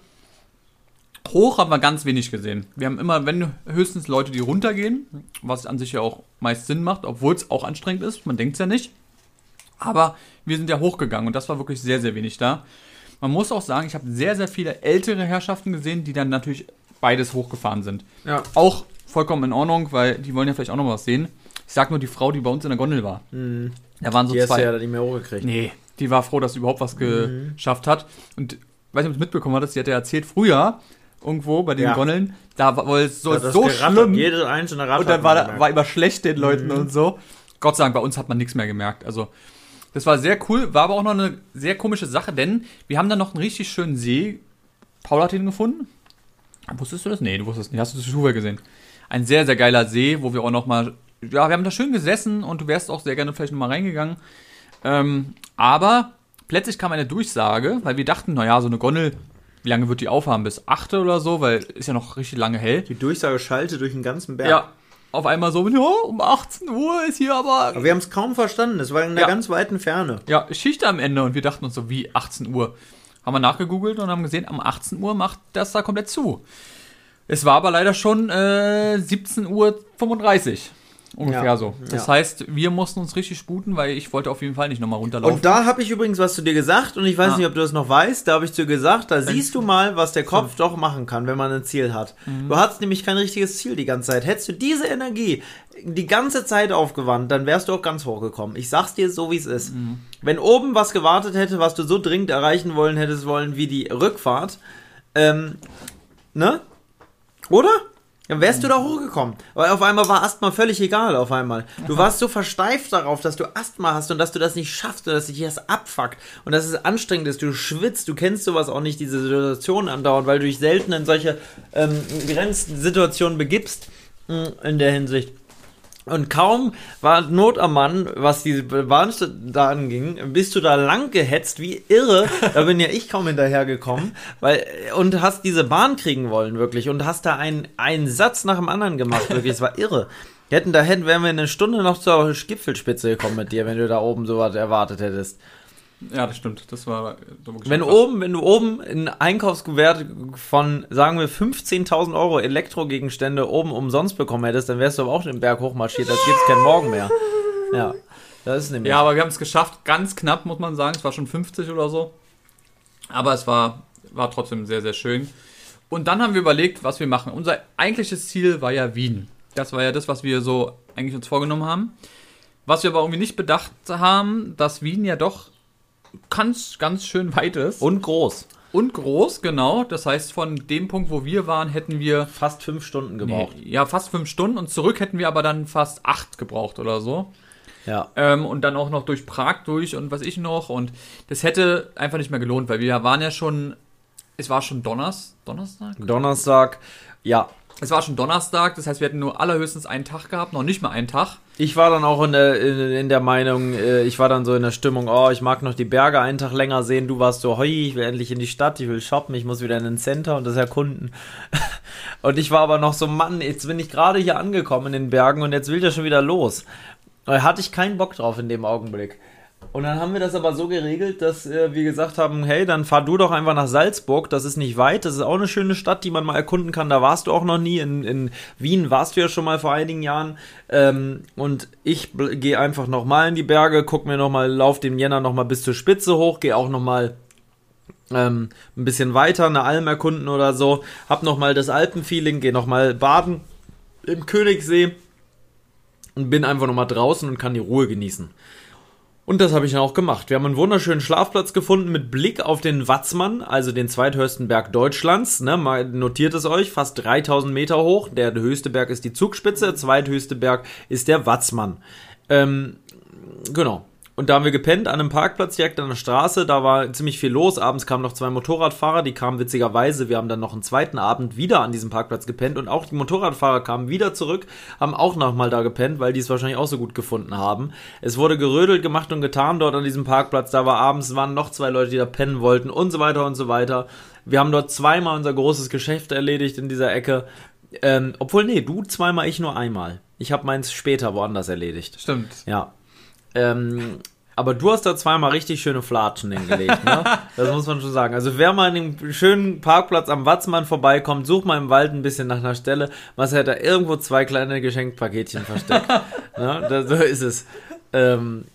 Hoch haben wir ganz wenig gesehen. Wir haben immer, wenn höchstens Leute, die runtergehen, was an sich ja auch meist Sinn macht, obwohl es auch anstrengend ist, man denkt es ja nicht. Aber wir sind ja hochgegangen und das war wirklich sehr, sehr wenig da. Man muss auch sagen, ich habe sehr, sehr viele ältere Herrschaften gesehen, die dann natürlich beides hochgefahren sind. Ja. Auch vollkommen in Ordnung, weil die wollen ja vielleicht auch noch was sehen. Ich sag nur die Frau, die bei uns in der Gondel war. Da waren so Die zwei. du ja nicht mehr hochgekriegt. Nee, die war froh, dass sie überhaupt was geschafft hat. Und weiß nicht, ob du es mitbekommen hattest, sie hat ja erzählt, früher irgendwo bei den Ja. Gondeln, da war wohl so, das so schlimm. Jede einzelne Rad Und dann war, war immer schlecht den Leuten und so. Gott sei Dank, bei uns hat man nichts mehr gemerkt. Also, das war sehr cool, war aber auch noch eine sehr komische Sache, denn wir haben dann noch einen richtig schönen See. Paul hat ihn gefunden. Wusstest du das? Nee, du wusstest nicht. Hast du das Schuhe gesehen? Ein sehr, sehr geiler See, wo wir auch noch mal, ja, wir haben da schön gesessen und du wärst auch sehr gerne vielleicht noch mal reingegangen. Ähm, aber plötzlich kam eine Durchsage, weil wir dachten, naja, so eine Gondel, wie lange wird die aufhaben? Bis 8 oder so, weil ist ja noch richtig lange hell. Die Durchsage schalte durch den ganzen Berg. Ja, auf einmal so, ja, um 18 Uhr ist hier aber. Aber wir haben es kaum verstanden. Es war in der Ja. ganz weiten Ferne. Ja, Schicht am Ende und wir dachten uns so, wie 18 Uhr. Haben wir nachgegoogelt und haben gesehen, am 18 Uhr macht das da komplett zu. Es war aber leider schon äh, 17.35 Uhr. Ungefähr Ja, so. Das ja. heißt, wir mussten uns richtig sputen, weil ich wollte auf jeden Fall nicht nochmal runterlaufen. Und da habe ich übrigens was zu dir gesagt und ich weiß Ah. nicht, ob du das noch weißt. Da habe ich zu dir gesagt, da siehst du mal, was der Kopf doch machen kann, wenn man ein Ziel hat. Mhm. Du hattest nämlich kein richtiges Ziel die ganze Zeit. Hättest du diese Energie die ganze Zeit aufgewandt, dann wärst du auch ganz hochgekommen. Ich sag's dir so, wie es ist. Mhm. Wenn oben was gewartet hätte, was du so dringend erreichen wollen hättest wollen wie die Rückfahrt, ähm, ne? Oder? Dann wärst du da hochgekommen. Weil auf einmal war Asthma völlig egal, auf einmal. Du warst so versteift darauf, dass du Asthma hast und dass du das nicht schaffst und dass dich das abfuckt und dass es anstrengend ist. Du schwitzt, du kennst sowas auch nicht, diese Situation andauernd, weil du dich selten in solche ähm, Grenzsituationen begibst mh, in der Hinsicht. Und kaum war Not am Mann, was diese da anging, bist du da lang gehetzt wie irre. Da bin ja ich kaum hinterhergekommen, weil und hast diese Bahn kriegen wollen wirklich und hast da einen, einen Satz nach dem anderen gemacht wirklich. Es war irre. Hätten da hätten wären wir in einer Stunde noch zur Gipfelspitze gekommen mit dir, wenn du da oben sowas erwartet hättest. Ja, das stimmt. Das war wirklich Wenn oben, wenn du oben ein Einkaufsgewert von, sagen wir, 15.000 Euro Elektrogegenstände oben umsonst bekommen hättest, dann wärst du aber auch den Berg hochmarschiert, als gibt's keinen Morgen mehr. Ja, das ist nämlich. Ja, aber wir haben es geschafft. Ganz knapp, muss man sagen. Es war schon 50 oder so. Aber es war, war trotzdem sehr, sehr schön. Und dann haben wir überlegt, was wir machen. Unser eigentliches Ziel war ja Wien. Das war ja das, was wir so eigentlich uns vorgenommen haben. Was wir aber irgendwie nicht bedacht haben, dass Wien ja doch ganz, ganz schön weit ist. Und groß. Und groß, genau. Das heißt, von dem Punkt, wo wir waren, hätten wir Fast fünf Stunden gebraucht. nee, ja fast fünf Stunden und zurück hätten wir aber dann fast acht gebraucht oder so. Ja. Ähm, und dann auch noch durch Prag durch und was ich noch. Und das hätte einfach nicht mehr gelohnt, weil wir waren ja schon Es war schon Donners, Donnerstag? Donnerstag, ja. Es war schon Donnerstag, das heißt, wir hätten nur allerhöchstens einen Tag gehabt, noch nicht mal einen Tag. Ich war dann auch in der, in, in der Meinung, äh, ich war dann so in der Stimmung, oh, ich mag noch die Berge einen Tag länger sehen. Du warst so, hoi, ich will endlich in die Stadt, ich will shoppen, ich muss wieder in den Center und das erkunden. und ich war aber noch so, Mann, jetzt bin ich gerade hier angekommen in den Bergen und jetzt will der schon wieder los. Da hatte ich keinen Bock drauf in dem Augenblick. Und dann haben wir das aber so geregelt, dass äh, wir gesagt haben, hey, dann fahr du doch einfach nach Salzburg, das ist nicht weit, das ist auch eine schöne Stadt, die man mal erkunden kann, da warst du auch noch nie, in, in Wien warst du ja schon mal vor einigen Jahren. Ähm, und ich gehe einfach nochmal in die Berge, guck mir nochmal, lauf den Jänner nochmal bis zur Spitze hoch, gehe auch nochmal ähm, ein bisschen weiter, eine Alm erkunden oder so, hab nochmal das Alpenfeeling, gehe nochmal baden im Königssee. Und bin einfach nochmal draußen und kann die Ruhe genießen. Und das habe ich dann auch gemacht. Wir haben einen wunderschönen Schlafplatz gefunden mit Blick auf den Watzmann, also den zweithöchsten Berg Deutschlands. Ne, mal notiert es euch, fast 3000 Meter hoch. Der höchste Berg ist die Zugspitze, der zweithöchste Berg ist der Watzmann. Ähm, genau. Und da haben wir gepennt an einem Parkplatz direkt an der Straße. Da war ziemlich viel los. Abends kamen noch zwei Motorradfahrer. Die kamen witzigerweise. Wir haben dann noch einen zweiten Abend wieder an diesem Parkplatz gepennt. Und auch die Motorradfahrer kamen wieder zurück, haben auch nochmal da gepennt, weil die es wahrscheinlich auch so gut gefunden haben. Es wurde gerödelt gemacht und getan dort an diesem Parkplatz. Da war abends waren noch zwei Leute, die da pennen wollten und so weiter und so weiter. Wir haben dort zweimal unser großes Geschäft erledigt in dieser Ecke. Ähm, obwohl, nee, du zweimal, ich nur einmal. Ich habe meins später woanders erledigt. Stimmt. Ja. Ähm, aber du hast da zweimal richtig schöne Flatschen hingelegt, ne? Das muss man schon sagen. Also wer mal in dem schönen Parkplatz am Watzmann vorbeikommt, such mal im Wald ein bisschen nach einer Stelle. Was hat da irgendwo zwei kleine Geschenkpaketchen versteckt? ne? da, so ist es. Ähm,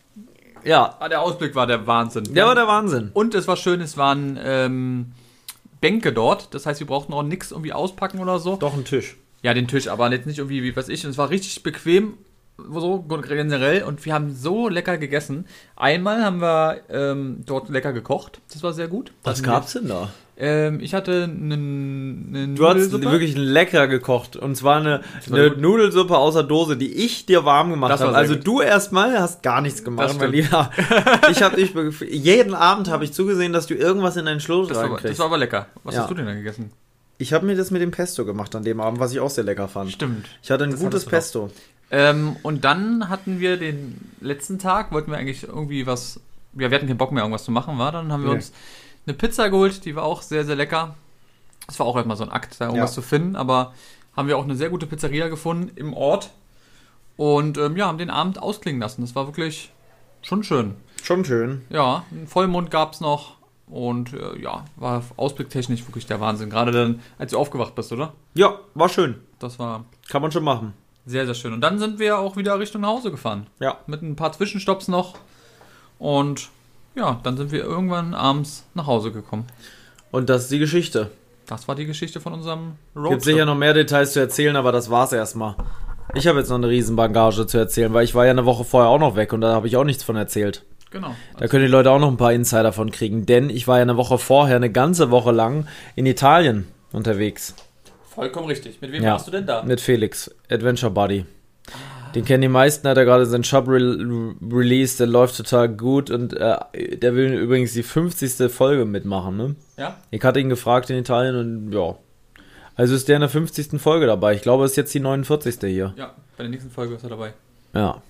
ja. Ah, der Ausblick war der Wahnsinn. Der war der Wahnsinn. Und es war schön, es waren ähm, Bänke dort. Das heißt, wir brauchten auch nichts irgendwie auspacken oder so. Doch ein Tisch. Ja, den Tisch, aber jetzt nicht irgendwie, wie weiß ich. Und es war richtig bequem so generell und wir haben so lecker gegessen. Einmal haben wir ähm, dort lecker gekocht, das war sehr gut. Was gab's denn da? Ähm, ich hatte eine Du hast wirklich lecker gekocht und zwar eine, eine Nudelsuppe aus der Dose, die ich dir warm gemacht habe. Also gut. du erstmal hast gar nichts gemacht, mein Lieber. ich habe dich jeden Abend habe ich zugesehen, dass du irgendwas in deinen Schloss reinkriegst. Das war aber lecker. Was ja. hast du denn da gegessen? Ich habe mir das mit dem Pesto gemacht an dem Abend, was ich auch sehr lecker fand. Stimmt. Ich hatte ein das gutes Pesto. Ähm, und dann hatten wir den letzten Tag, wollten wir eigentlich irgendwie was, ja, wir hatten keinen Bock mehr, irgendwas zu machen, war. Dann haben wir nee. uns eine Pizza geholt, die war auch sehr, sehr lecker. Es war auch erstmal so ein Akt, da irgendwas ja. zu finden, aber haben wir auch eine sehr gute Pizzeria gefunden im Ort. Und ähm, ja, haben den Abend ausklingen lassen. Das war wirklich schon schön. Schon schön. Ja, einen Vollmond gab es noch. Und äh, ja, war ausblicktechnisch wirklich der Wahnsinn. Gerade dann, als du aufgewacht bist, oder? Ja, war schön. Das war. Kann man schon machen. Sehr, sehr schön. Und dann sind wir auch wieder Richtung Hause gefahren. Ja. Mit ein paar Zwischenstopps noch. Und ja, dann sind wir irgendwann abends nach Hause gekommen. Und das ist die Geschichte. Das war die Geschichte von unserem Roadtrip. Gibt sicher noch mehr Details zu erzählen, aber das war's erstmal. Ich habe jetzt noch eine Riesenbagage zu erzählen, weil ich war ja eine Woche vorher auch noch weg und da habe ich auch nichts von erzählt. Genau. Da können die Leute auch noch ein paar Insider von kriegen, denn ich war ja eine Woche vorher, eine ganze Woche lang in Italien unterwegs. Vollkommen richtig. Mit wem ja, warst du denn da? Mit Felix, Adventure Buddy. Den kennen die meisten, hat er gerade seinen Shop re released, der läuft total gut und äh, der will übrigens die 50. Folge mitmachen, ne? Ja. Ich hatte ihn gefragt in Italien und ja. Also ist der in der 50. Folge dabei. Ich glaube, es ist jetzt die 49. hier. Ja, bei der nächsten Folge ist er dabei. Ja.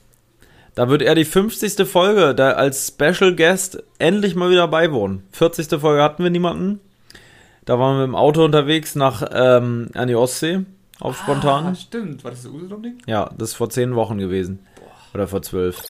Da wird er die 50. Folge da als Special Guest endlich mal wieder beiwohnen. 40. Folge hatten wir niemanden. Da waren wir im Auto unterwegs nach ähm, an die Ostsee auf spontan. Ah, stimmt. War das das Usedom-Ding? Ja, das ist vor zehn Wochen gewesen. Boah. Oder vor zwölf.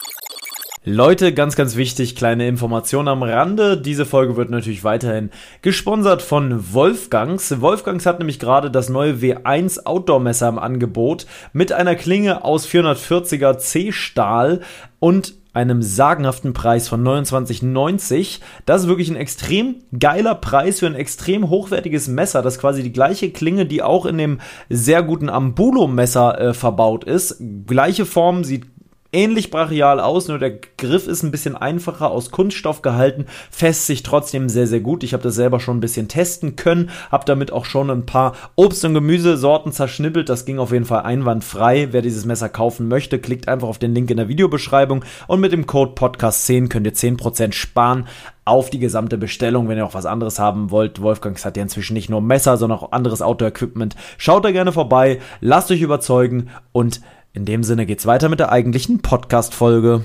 Leute, ganz, ganz wichtig, kleine Information am Rande. Diese Folge wird natürlich weiterhin gesponsert von Wolfgangs. Wolfgangs hat nämlich gerade das neue W1 Outdoor-Messer im Angebot mit einer Klinge aus 440er C-Stahl und einem sagenhaften Preis von 29,90. Das ist wirklich ein extrem geiler Preis für ein extrem hochwertiges Messer. Das ist quasi die gleiche Klinge, die auch in dem sehr guten Ambulo-Messer äh, verbaut ist. Gleiche Form, sieht ähnlich brachial aus, nur der Griff ist ein bisschen einfacher, aus Kunststoff gehalten, fässt sich trotzdem sehr, sehr gut. Ich habe das selber schon ein bisschen testen können, habe damit auch schon ein paar Obst- und Gemüsesorten zerschnippelt. Das ging auf jeden Fall einwandfrei. Wer dieses Messer kaufen möchte, klickt einfach auf den Link in der Videobeschreibung und mit dem Code Podcast10 könnt ihr 10% sparen auf die gesamte Bestellung, wenn ihr auch was anderes haben wollt. Wolfgang hat ja inzwischen nicht nur Messer, sondern auch anderes Outdoor-Equipment. Schaut da gerne vorbei, lasst euch überzeugen und in dem Sinne geht's weiter mit der eigentlichen Podcast-Folge.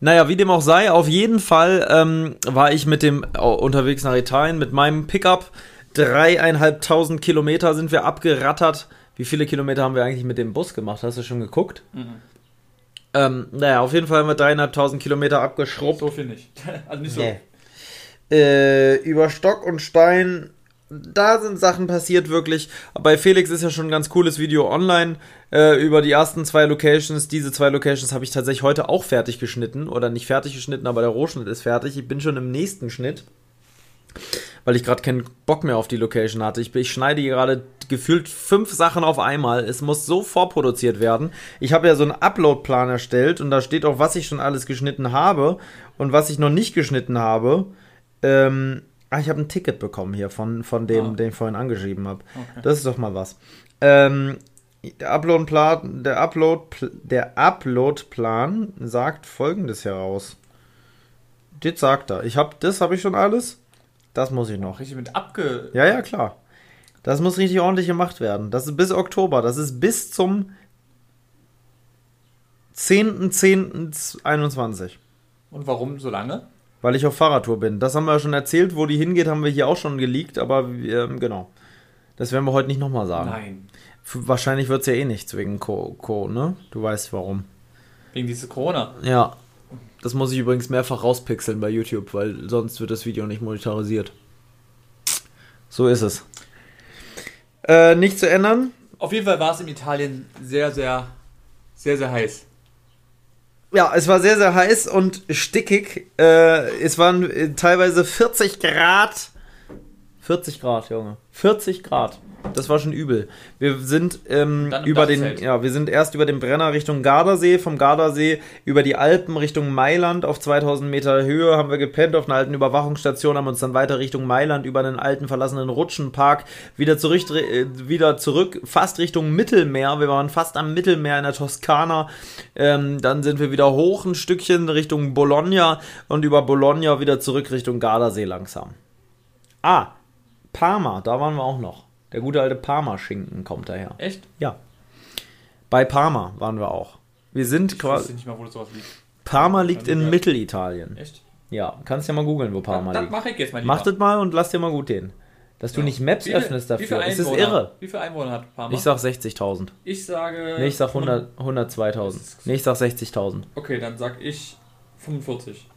Naja, wie dem auch sei, auf jeden Fall ähm, war ich mit dem äh, unterwegs nach Italien mit meinem Pickup. Dreieinhalbtausend Kilometer sind wir abgerattert. Wie viele Kilometer haben wir eigentlich mit dem Bus gemacht? Hast du schon geguckt? Mhm. Ähm, naja, auf jeden Fall haben wir dreieinhalbtausend Kilometer abgeschrubbt. So viel nicht. Also nicht so. Nee. Äh, über Stock und Stein da sind Sachen passiert wirklich. Bei Felix ist ja schon ein ganz cooles Video online äh, über die ersten zwei Locations. Diese zwei Locations habe ich tatsächlich heute auch fertig geschnitten. Oder nicht fertig geschnitten, aber der Rohschnitt ist fertig. Ich bin schon im nächsten Schnitt. Weil ich gerade keinen Bock mehr auf die Location hatte. Ich, ich schneide gerade gefühlt fünf Sachen auf einmal. Es muss so vorproduziert werden. Ich habe ja so einen Upload-Plan erstellt und da steht auch, was ich schon alles geschnitten habe und was ich noch nicht geschnitten habe. Ähm, Ah, ich habe ein Ticket bekommen hier von, von dem, ah. den ich vorhin angeschrieben habe. Okay. Das ist doch mal was. Ähm, der Upload-Plan der Upload, der Upload-Plan sagt folgendes heraus. Das sagt er. Ich habe, das habe ich schon alles. Das muss ich noch. Richtig mit abge. Ja, ja, klar. Das muss richtig ordentlich gemacht werden. Das ist bis Oktober. Das ist bis zum 10.10.21. Und warum so lange? Weil ich auf Fahrradtour bin. Das haben wir ja schon erzählt. Wo die hingeht, haben wir hier auch schon geleakt, aber ähm, genau. Das werden wir heute nicht nochmal sagen. Nein. Wahrscheinlich wird es ja eh nichts wegen Co, Co, ne? Du weißt warum. Wegen diese Corona? Ja. Das muss ich übrigens mehrfach rauspixeln bei YouTube, weil sonst wird das Video nicht monetarisiert. So ist es. Äh, nicht zu ändern. Auf jeden Fall war es in Italien sehr, sehr, sehr, sehr heiß ja, es war sehr, sehr heiß und stickig. Äh, es waren äh, teilweise 40 Grad. 40 Grad, Junge. 40 Grad. Das war schon übel. Wir sind ähm, über den, ja, wir sind erst über den Brenner Richtung Gardasee, vom Gardasee über die Alpen Richtung Mailand auf 2000 Meter Höhe haben wir gepennt auf einer alten Überwachungsstation, haben uns dann weiter Richtung Mailand über einen alten verlassenen Rutschenpark wieder zurück, äh, wieder zurück, fast Richtung Mittelmeer. Wir waren fast am Mittelmeer in der Toskana. Ähm, dann sind wir wieder hoch ein Stückchen Richtung Bologna und über Bologna wieder zurück Richtung Gardasee langsam. Ah, Parma, da waren wir auch noch. Der gute alte Parma-Schinken kommt daher. Echt? Ja. Bei Parma waren wir auch. Wir sind quasi. Ich nicht mal, wo sowas liegt. Parma liegt in Mittelitalien. Echt? Ja, kannst ja mal googeln, wo Parma das, liegt. Das mache ich jetzt mal lieber. Mach das mal und lass dir mal gut den. Dass ja. du nicht Maps viel, öffnest dafür. Es ist irre. Wie viele Einwohner hat Parma? Ich sag 60.000. Ich sage. Nee, ich sag 102.000. Nee, ich sag 60.000. Okay, dann sag ich 45.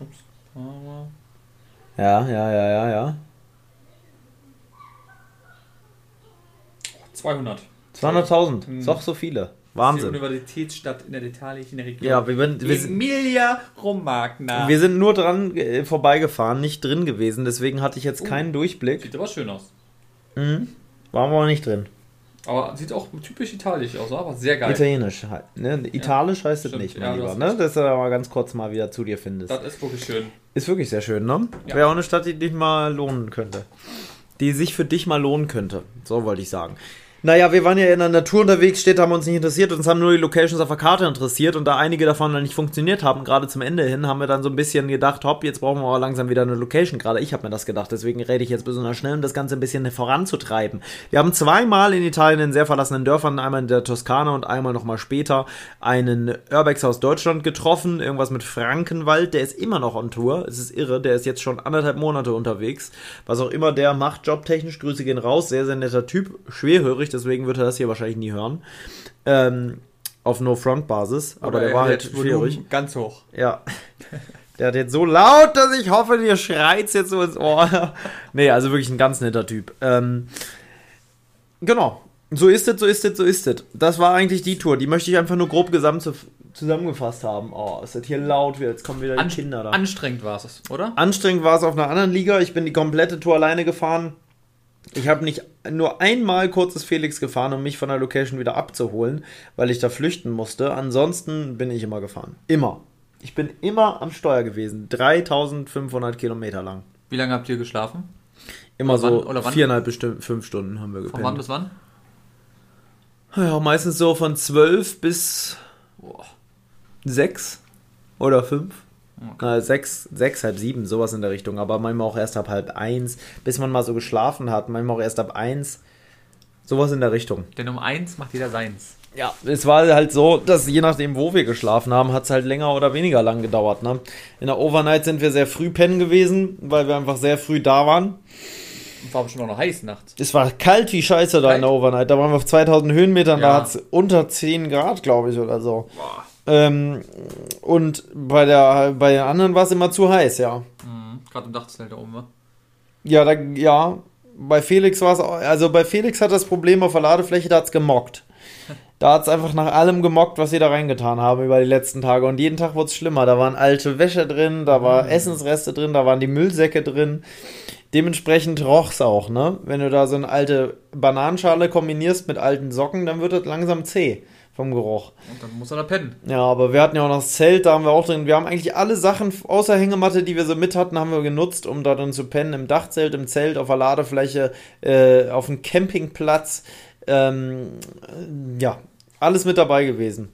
Ups. Parma. Ja, ja, ja, ja, ja. 200. 200.000, hm. doch so viele. Wahnsinn. Die Universitätsstadt in der italischen Region. Ja, wir, sind, wir Emilia Romagna. Wir sind nur dran äh, vorbeigefahren, nicht drin gewesen, deswegen hatte ich jetzt uh, keinen Durchblick. Sieht aber schön aus. Mhm. Waren wir auch nicht drin. Aber sieht auch typisch italisch aus, aber sehr geil. Italienisch. Ne? Italisch ja, heißt es nicht, mein ja, Lieber. Ne? Dass du aber ganz kurz mal wieder zu dir findest. Das ist wirklich schön. Ist wirklich sehr schön, ne? Ja. Wäre auch eine Stadt, die dich mal lohnen könnte. Die sich für dich mal lohnen könnte. So wollte ich sagen. Naja, wir waren ja in der Natur unterwegs, Städte haben uns nicht interessiert, uns haben nur die Locations auf der Karte interessiert und da einige davon dann nicht funktioniert haben, gerade zum Ende hin, haben wir dann so ein bisschen gedacht, hopp, jetzt brauchen wir aber langsam wieder eine Location, gerade ich habe mir das gedacht, deswegen rede ich jetzt besonders schnell, um das Ganze ein bisschen voranzutreiben. Wir haben zweimal in Italien in sehr verlassenen Dörfern, einmal in der Toskana und einmal nochmal später, einen Urbex aus Deutschland getroffen, irgendwas mit Frankenwald, der ist immer noch on Tour, es ist irre, der ist jetzt schon anderthalb Monate unterwegs, was auch immer der macht, jobtechnisch, Grüße gehen raus, sehr, sehr netter Typ, schwerhörig, durch, deswegen wird er das hier wahrscheinlich nie hören. Ähm, auf No-Front-Basis, aber, aber der war halt schwierig. Ganz hoch. Ja. Der hat jetzt so laut, dass ich hoffe, dir schreit jetzt so ins Ohr. nee, also wirklich ein ganz netter Typ. Ähm, genau. So ist es, so ist es, so ist es. Das war eigentlich die Tour. Die möchte ich einfach nur grob gesamt zusammengefasst haben. Oh, ist das hier laut Jetzt kommen wieder die An Kinder da. Anstrengend war es, oder? Anstrengend war es auf einer anderen Liga. Ich bin die komplette Tour alleine gefahren Ich habe nicht nur einmal kurzes Felix gefahren, um mich von der Location wieder abzuholen, weil ich da flüchten musste. Ansonsten bin ich immer gefahren. Immer. Ich bin immer am Steuer gewesen. 3500 Kilometer lang. Wie lange habt ihr geschlafen? Immer Oder so wann? viereinhalb bis fünf Stunden haben wir Von wann gepennt. bis wann? Ja, meistens so von zwölf bis Boah. sechs oder fünf. Okay. Äh, sechs, sechs, halb sieben, sowas in der Richtung. Aber manchmal auch erst ab halb eins, bis man mal so geschlafen hat. Manchmal auch erst ab eins. Sowas in der Richtung. Denn um eins macht jeder seins. Ja, es war halt so, dass je nachdem, wo wir geschlafen haben, hat es halt länger oder weniger lang gedauert. Ne? In der Overnight sind wir sehr früh pennen gewesen, weil wir einfach sehr früh da waren. War bestimmt auch noch heiß nachts. Es war kalt wie Scheiße da Kalt? in der Overnight. Da waren wir auf 2000 Höhenmetern, da Ja. hat es unter 10 Grad, glaube ich, oder so. Boah. Ähm, und bei, der, bei den anderen war es immer zu heiß, ja. Mhm. Gerade im Dachzelt da oben, wa? Ja, da, ja, bei Felix war es, auch- also bei Felix hat das Problem auf der Ladefläche, da hat es gemockt. Da hat es einfach nach allem gemockt, was wir da reingetan haben über die letzten Tage. Und jeden Tag wurde es schlimmer. Da waren alte Wäsche drin, da war Essensreste drin, da waren die Müllsäcke drin. Dementsprechend roch's auch, ne? Wenn du da so eine alte Bananenschale kombinierst mit alten Socken, dann wird das langsam zäh vom Geruch. Und dann muss er da pennen. Ja, aber wir hatten ja auch noch das Zelt, da haben wir auch drin. Wir haben eigentlich alle Sachen außer Hängematte, die wir so mit hatten, haben wir genutzt, um da drin zu pennen. Im Dachzelt, im Zelt, auf der Ladefläche, äh, auf dem Campingplatz. Ähm, äh, ja, alles mit dabei gewesen.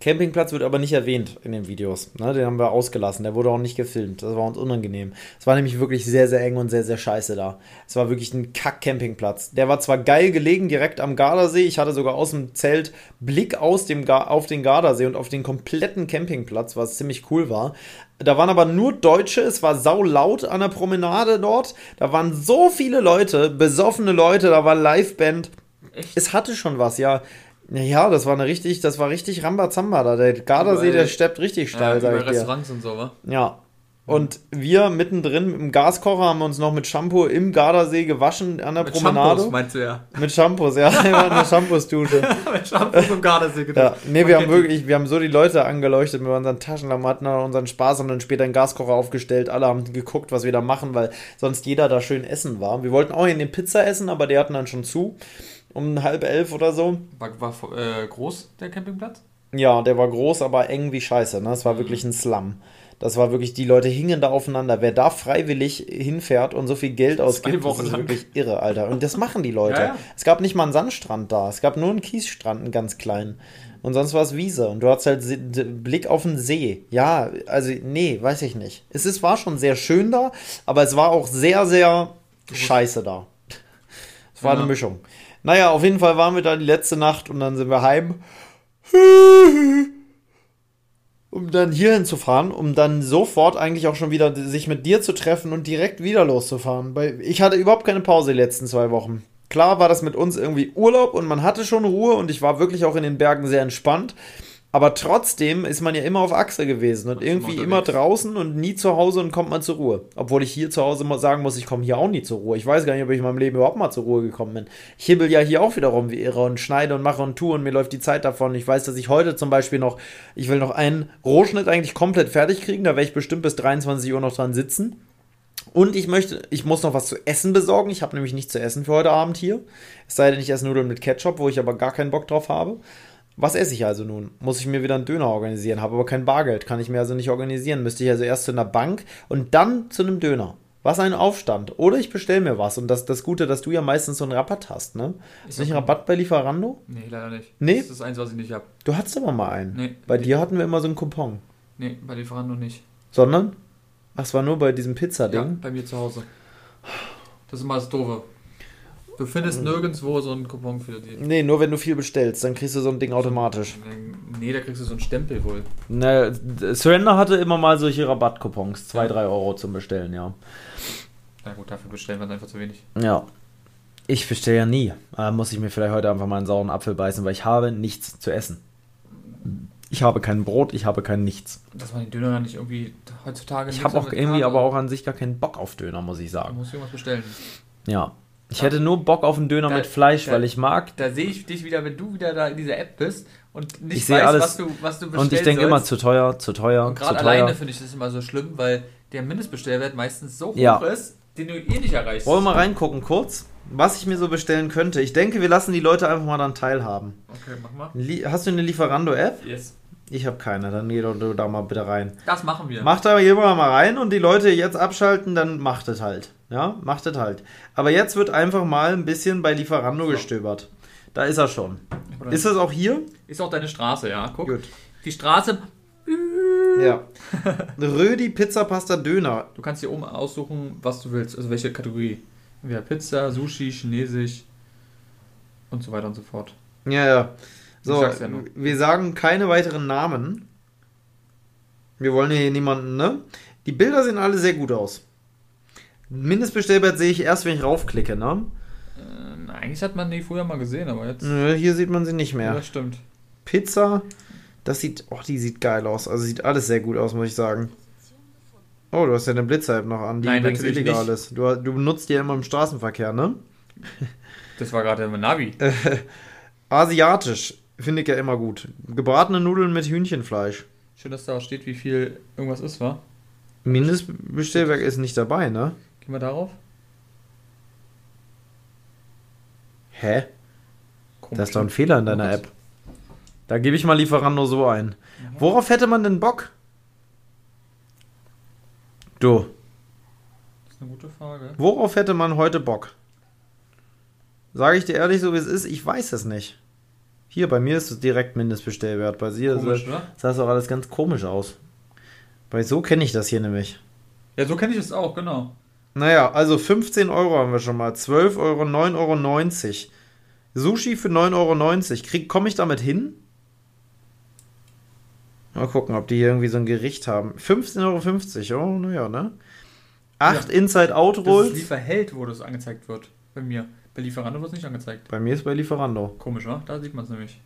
Campingplatz wird aber nicht erwähnt in den Videos. Ne? Den haben wir ausgelassen. Der wurde auch nicht gefilmt. Das war uns unangenehm. Es war nämlich wirklich sehr, sehr eng und sehr, sehr scheiße da. Es war wirklich ein Kack-Campingplatz. Der war zwar geil gelegen, direkt am Gardasee. Ich hatte sogar aus dem Zelt Blick aus dem Ga auf den Gardasee und auf den kompletten Campingplatz, was ziemlich cool war. Da waren aber nur Deutsche, es war sau laut an der Promenade dort. Da waren so viele Leute, besoffene Leute, da war Liveband. Echt? Es hatte schon was, ja. Ja, das war eine richtig, das war richtig Rambazamba da. Der Gardasee, der steppt richtig steil, Ja, sag ich dir. Restaurants und so, wa? Ja. Und wir mittendrin im Gaskocher haben uns noch mit Shampoo im Gardasee gewaschen an der Mit Promenade. Shampoos, meinst du ja. mit Shampoos, ja. Wir waren eine Shampoos-Dusche. Mit Shampoos im Gardasee Ja, gedacht. nee, Man wir haben wirklich, wir haben so die Leute angeleuchtet mit unseren Taschenlampen, hatten dann unseren Spaß und dann später einen Gaskocher aufgestellt. Alle haben geguckt, was wir da machen, weil sonst jeder da schön essen war. Wir wollten auch in den Pizza essen, aber die hatten dann schon zu. Um halb elf oder so. War, war äh, groß der Campingplatz? Ja, der war groß, aber eng wie Scheiße. Ne? Das Mhm. war wirklich ein Slum. Das war wirklich, die Leute hingen da aufeinander. Wer da freiwillig hinfährt und so viel Geld ausgibt, das ist wirklich irre, Alter. Und das machen die Leute. Ja, ja. Es gab nicht mal einen Sandstrand da. Es gab nur einen Kiesstrand, einen ganz kleinen. Und sonst war es Wiese. Und du hattest halt Blick auf den See. Ja, also, nee, weiß ich nicht. Es ist, war schon sehr schön da, aber es war auch sehr, sehr scheiße da. Es war Ja. eine Mischung. Naja, auf jeden Fall waren wir da die letzte Nacht und dann sind wir heim um dann hierhin zu fahren, um dann sofort eigentlich auch schon wieder sich mit dir zu treffen und direkt wieder loszufahren. Ich hatte überhaupt keine Pause die letzten zwei Wochen. Klar war das mit uns irgendwie Urlaub und man hatte schon Ruhe und ich war wirklich auch in den Bergen sehr entspannt. Aber trotzdem ist man ja immer auf Achse gewesen und irgendwie immer draußen und nie zu Hause und kommt man zur Ruhe. Obwohl ich hier zu Hause mal sagen muss, ich komme hier auch nie zur Ruhe. Ich weiß gar nicht, ob ich in meinem Leben überhaupt mal zur Ruhe gekommen bin. Ich hibbel ja hier auch wieder rum wie irre und schneide und mache und tue und mir läuft die Zeit davon. Ich weiß, dass ich heute zum Beispiel noch, ich will noch einen Rohschnitt eigentlich komplett fertig kriegen. Da werde ich bestimmt bis 23 Uhr noch dran sitzen. Und ich möchte, ich muss noch was zu essen besorgen. Ich habe nämlich nichts zu essen für heute Abend hier. Es sei denn, ich esse Nudeln mit Ketchup, wo ich aber gar keinen Bock drauf habe. Was esse ich also nun? Muss ich mir wieder einen Döner organisieren, habe aber kein Bargeld, kann ich mir also nicht organisieren. Müsste ich also erst zu einer Bank und dann zu einem Döner. Was ein Aufstand. Oder ich bestelle mir was. Und das das Gute, dass du ja meistens so einen Rabatt hast, ne? Ist nicht ein Rabatt bei Lieferando? Nee, leider nicht. Nee? Das ist das Eins, was ich nicht habe. Du hattest aber mal einen. Nee. Bei dir hatten wir immer so einen Coupon. Nee, bei Lieferando nicht. Sondern? Ach, es war nur bei diesem Ja, Pizzading. bei mir zu Hause. Das ist immer das Doofe. Du findest nirgendwo so einen Coupon für die. Nee, nur wenn du viel bestellst, dann kriegst du so ein Ding automatisch. Nee, da kriegst du so einen Stempel wohl. Ne, Surrender hatte immer mal solche Rabattcoupons, 2, 3 Euro zum Bestellen, ja. Na gut, dafür bestellen wir einfach zu wenig. Ja. Ich bestelle ja nie. Da muss ich mir vielleicht heute einfach mal einen sauren Apfel beißen, weil ich habe nichts zu essen. Ich habe kein Brot, ich habe kein nichts. Dass man den Döner dann nicht irgendwie heutzutage. Ich habe auch irgendwie aber auch an sich gar keinen Bock auf Döner, muss ich sagen. muss irgendwas bestellen. Ja. Ich Ja. hätte nur Bock auf einen Döner Da- mit Fleisch, da- weil ich mag. Da sehe ich dich wieder, wenn du wieder da in dieser App bist und nicht Ich sehe weißt, alles- was, du, was du Und ich denke immer zu teuer, zu teuer, Und gerade alleine finde ich das immer so schlimm, weil der Mindestbestellwert meistens so hoch Ja. ist, den du eh nicht erreichst. Wollen wir mal reingucken kurz? was ich mir so bestellen könnte. Ich denke, wir lassen die Leute einfach mal dann teilhaben. Okay, mach mal. Hast du eine Lieferando-App? Yes. Ich habe keine, dann geh doch da mal bitte rein. Das machen wir. Macht da jemand mal rein und die Leute jetzt abschalten, dann macht es halt. Ja, macht es halt. Aber jetzt wird einfach mal ein bisschen bei Lieferando So. gestöbert. Da ist er schon. Oder- Ist das auch hier? Ist auch deine Straße, ja. Guck. Gut. Die Straße. Ja. Rödi Pizza Pasta Döner. Du kannst hier oben aussuchen, was du willst. Also welche Kategorie. Entweder Pizza, Sushi, Chinesisch und so weiter und so fort. Ja, ja. So, ja wir sagen keine weiteren Namen. Wir wollen hier niemanden, ne? Die Bilder sehen alle sehr gut aus. Mindestbestellwert sehe ich erst, wenn ich raufklicke, ne? Äh, eigentlich hat man die früher mal gesehen, aber jetzt. Nö, Hier sieht man sie nicht Ja, mehr. das stimmt. Pizza, das sieht, oh, die sieht geil aus. Also sieht alles sehr gut aus, muss ich sagen. Oh, du hast ja eine Blitzer-App noch an, die Nein, übrigens illegal nicht. ist. Du, du benutzt die ja immer im Straßenverkehr, ne? Das war gerade mein Navi. Asiatisch, finde ich ja immer gut. Gebratene Nudeln mit Hühnchenfleisch. Schön, dass da auch steht, wie viel irgendwas ist, wa? Mindestbestellwerk ist nicht dabei, ne? Gehen wir darauf? Hä? Komisch. Da ist doch ein Fehler in deiner App. Da gebe ich mal Lieferando so ein. Worauf hätte man denn Bock? Du, Das ist eine gute Frage. worauf hätte man heute Bock? Sage ich dir ehrlich, so wie es ist, ich weiß es nicht. Hier, bei mir ist es direkt Mindestbestellwert. Bei dir Komisch, ist oder? sah es auch alles ganz komisch aus. Weil so kenne ich das hier nämlich. Ja, so kenne ich es auch, genau. Naja, also 15 Euro haben wir schon mal. 12 Euro, 9,90 Euro. Sushi für 9,90 Euro. Komme ich damit hin? Mal gucken, ob die hier irgendwie so ein Gericht haben. 15,50 Euro, oh, naja, ne? 8 Inside Out Das Rolls. ist Lieferheld, wo das angezeigt wird. Bei mir. Bei Lieferando wird es nicht angezeigt. Bei mir ist bei Lieferando. Komisch, wa? Da sieht man es nämlich.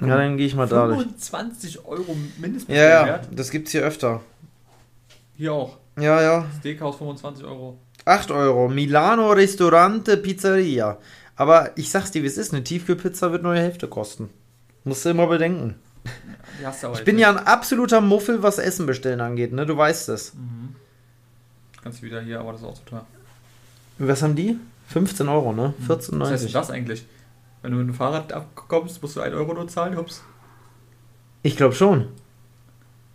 Ja, dann gehe ich mal da durch. 25 Euro Ja, Mindestbestellwert. ja, das gibt's hier öfter. Hier auch. Ja, ja. Steakhouse 25 Euro. 8 Euro. Milano Ristorante Pizzeria. Aber ich sag's dir, wie es ist. Eine Tiefkühlpizza wird nur die Hälfte kosten. Musst du immer bedenken. Aber Ich bin nicht. ja ein absoluter Muffel, was Essen bestellen angeht, ne? Du weißt es. Mhm. Kannst du wieder hier, aber das ist auch zu teuer. Was haben die? 15 Euro, ne? Was heißt denn 14,90. das eigentlich? Wenn du mit dem Fahrrad abkommst, musst du 1 Euro nur zahlen, hups. Ich glaube schon.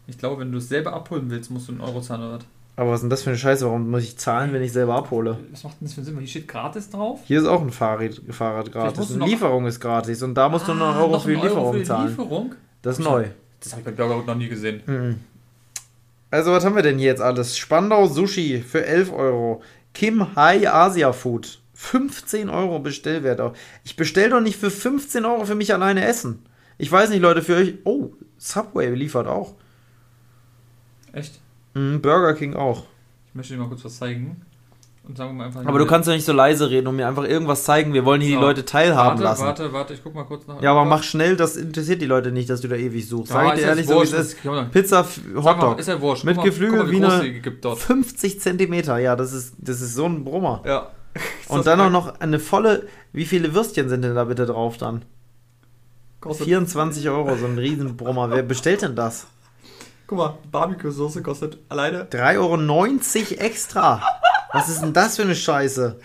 Ich glaube, wenn du es selber abholen willst, musst du einen Euro zahlen oder was? Aber was ist denn das für eine Scheiße? Warum muss ich zahlen, wenn ich selber abhole? Was macht denn das für einen Sinn? Hier steht gratis drauf. Hier ist auch ein Fahrrad, Fahrrad gratis. Eine Lieferung ist gratis. Und da musst du noch einen Ah, Euro noch für die Euro Lieferung für die zahlen. Lieferung? Das ist neu. Das habe ich bei Burger noch nie gesehen. Mhm. Also, was haben wir denn hier jetzt alles? Spandau Sushi für 11 Euro. Kim Hai Asia Food. 15 Euro Bestellwert auch. Ich bestell doch nicht für 15 Euro für mich alleine Essen. Ich weiß nicht, Leute, für euch. Oh, Subway liefert auch. Echt? Mhm, Burger King auch. Ich möchte dir mal kurz was zeigen. Und sagen wir mal einfach. Aber du kannst ja nicht so leise reden und mir einfach irgendwas zeigen. Wir wollen hier So. die Leute teilhaben warte, lassen. Warte, warte, ich guck mal kurz nach. Ja, aber mach schnell, das interessiert die Leute nicht, dass du da ewig suchst. Ja, Sag ich dir ehrlich, so wie es ist. Pizza, Sag mal, Hotdog. Ist ja wurscht. Mit Geflügel wie eine- die gibt dort. 50 Zentimeter, ja, das ist, das ist so ein Brummer. Ja. Und dann auch noch eine volle. Wie viele Würstchen sind denn da bitte drauf dann? Kostet, 24 Euro, so ein Riesenbrummer. Wer bestellt denn das? Guck mal, Barbecue-Soße kostet alleine 3,90 Euro extra. Was ist denn das für eine Scheiße?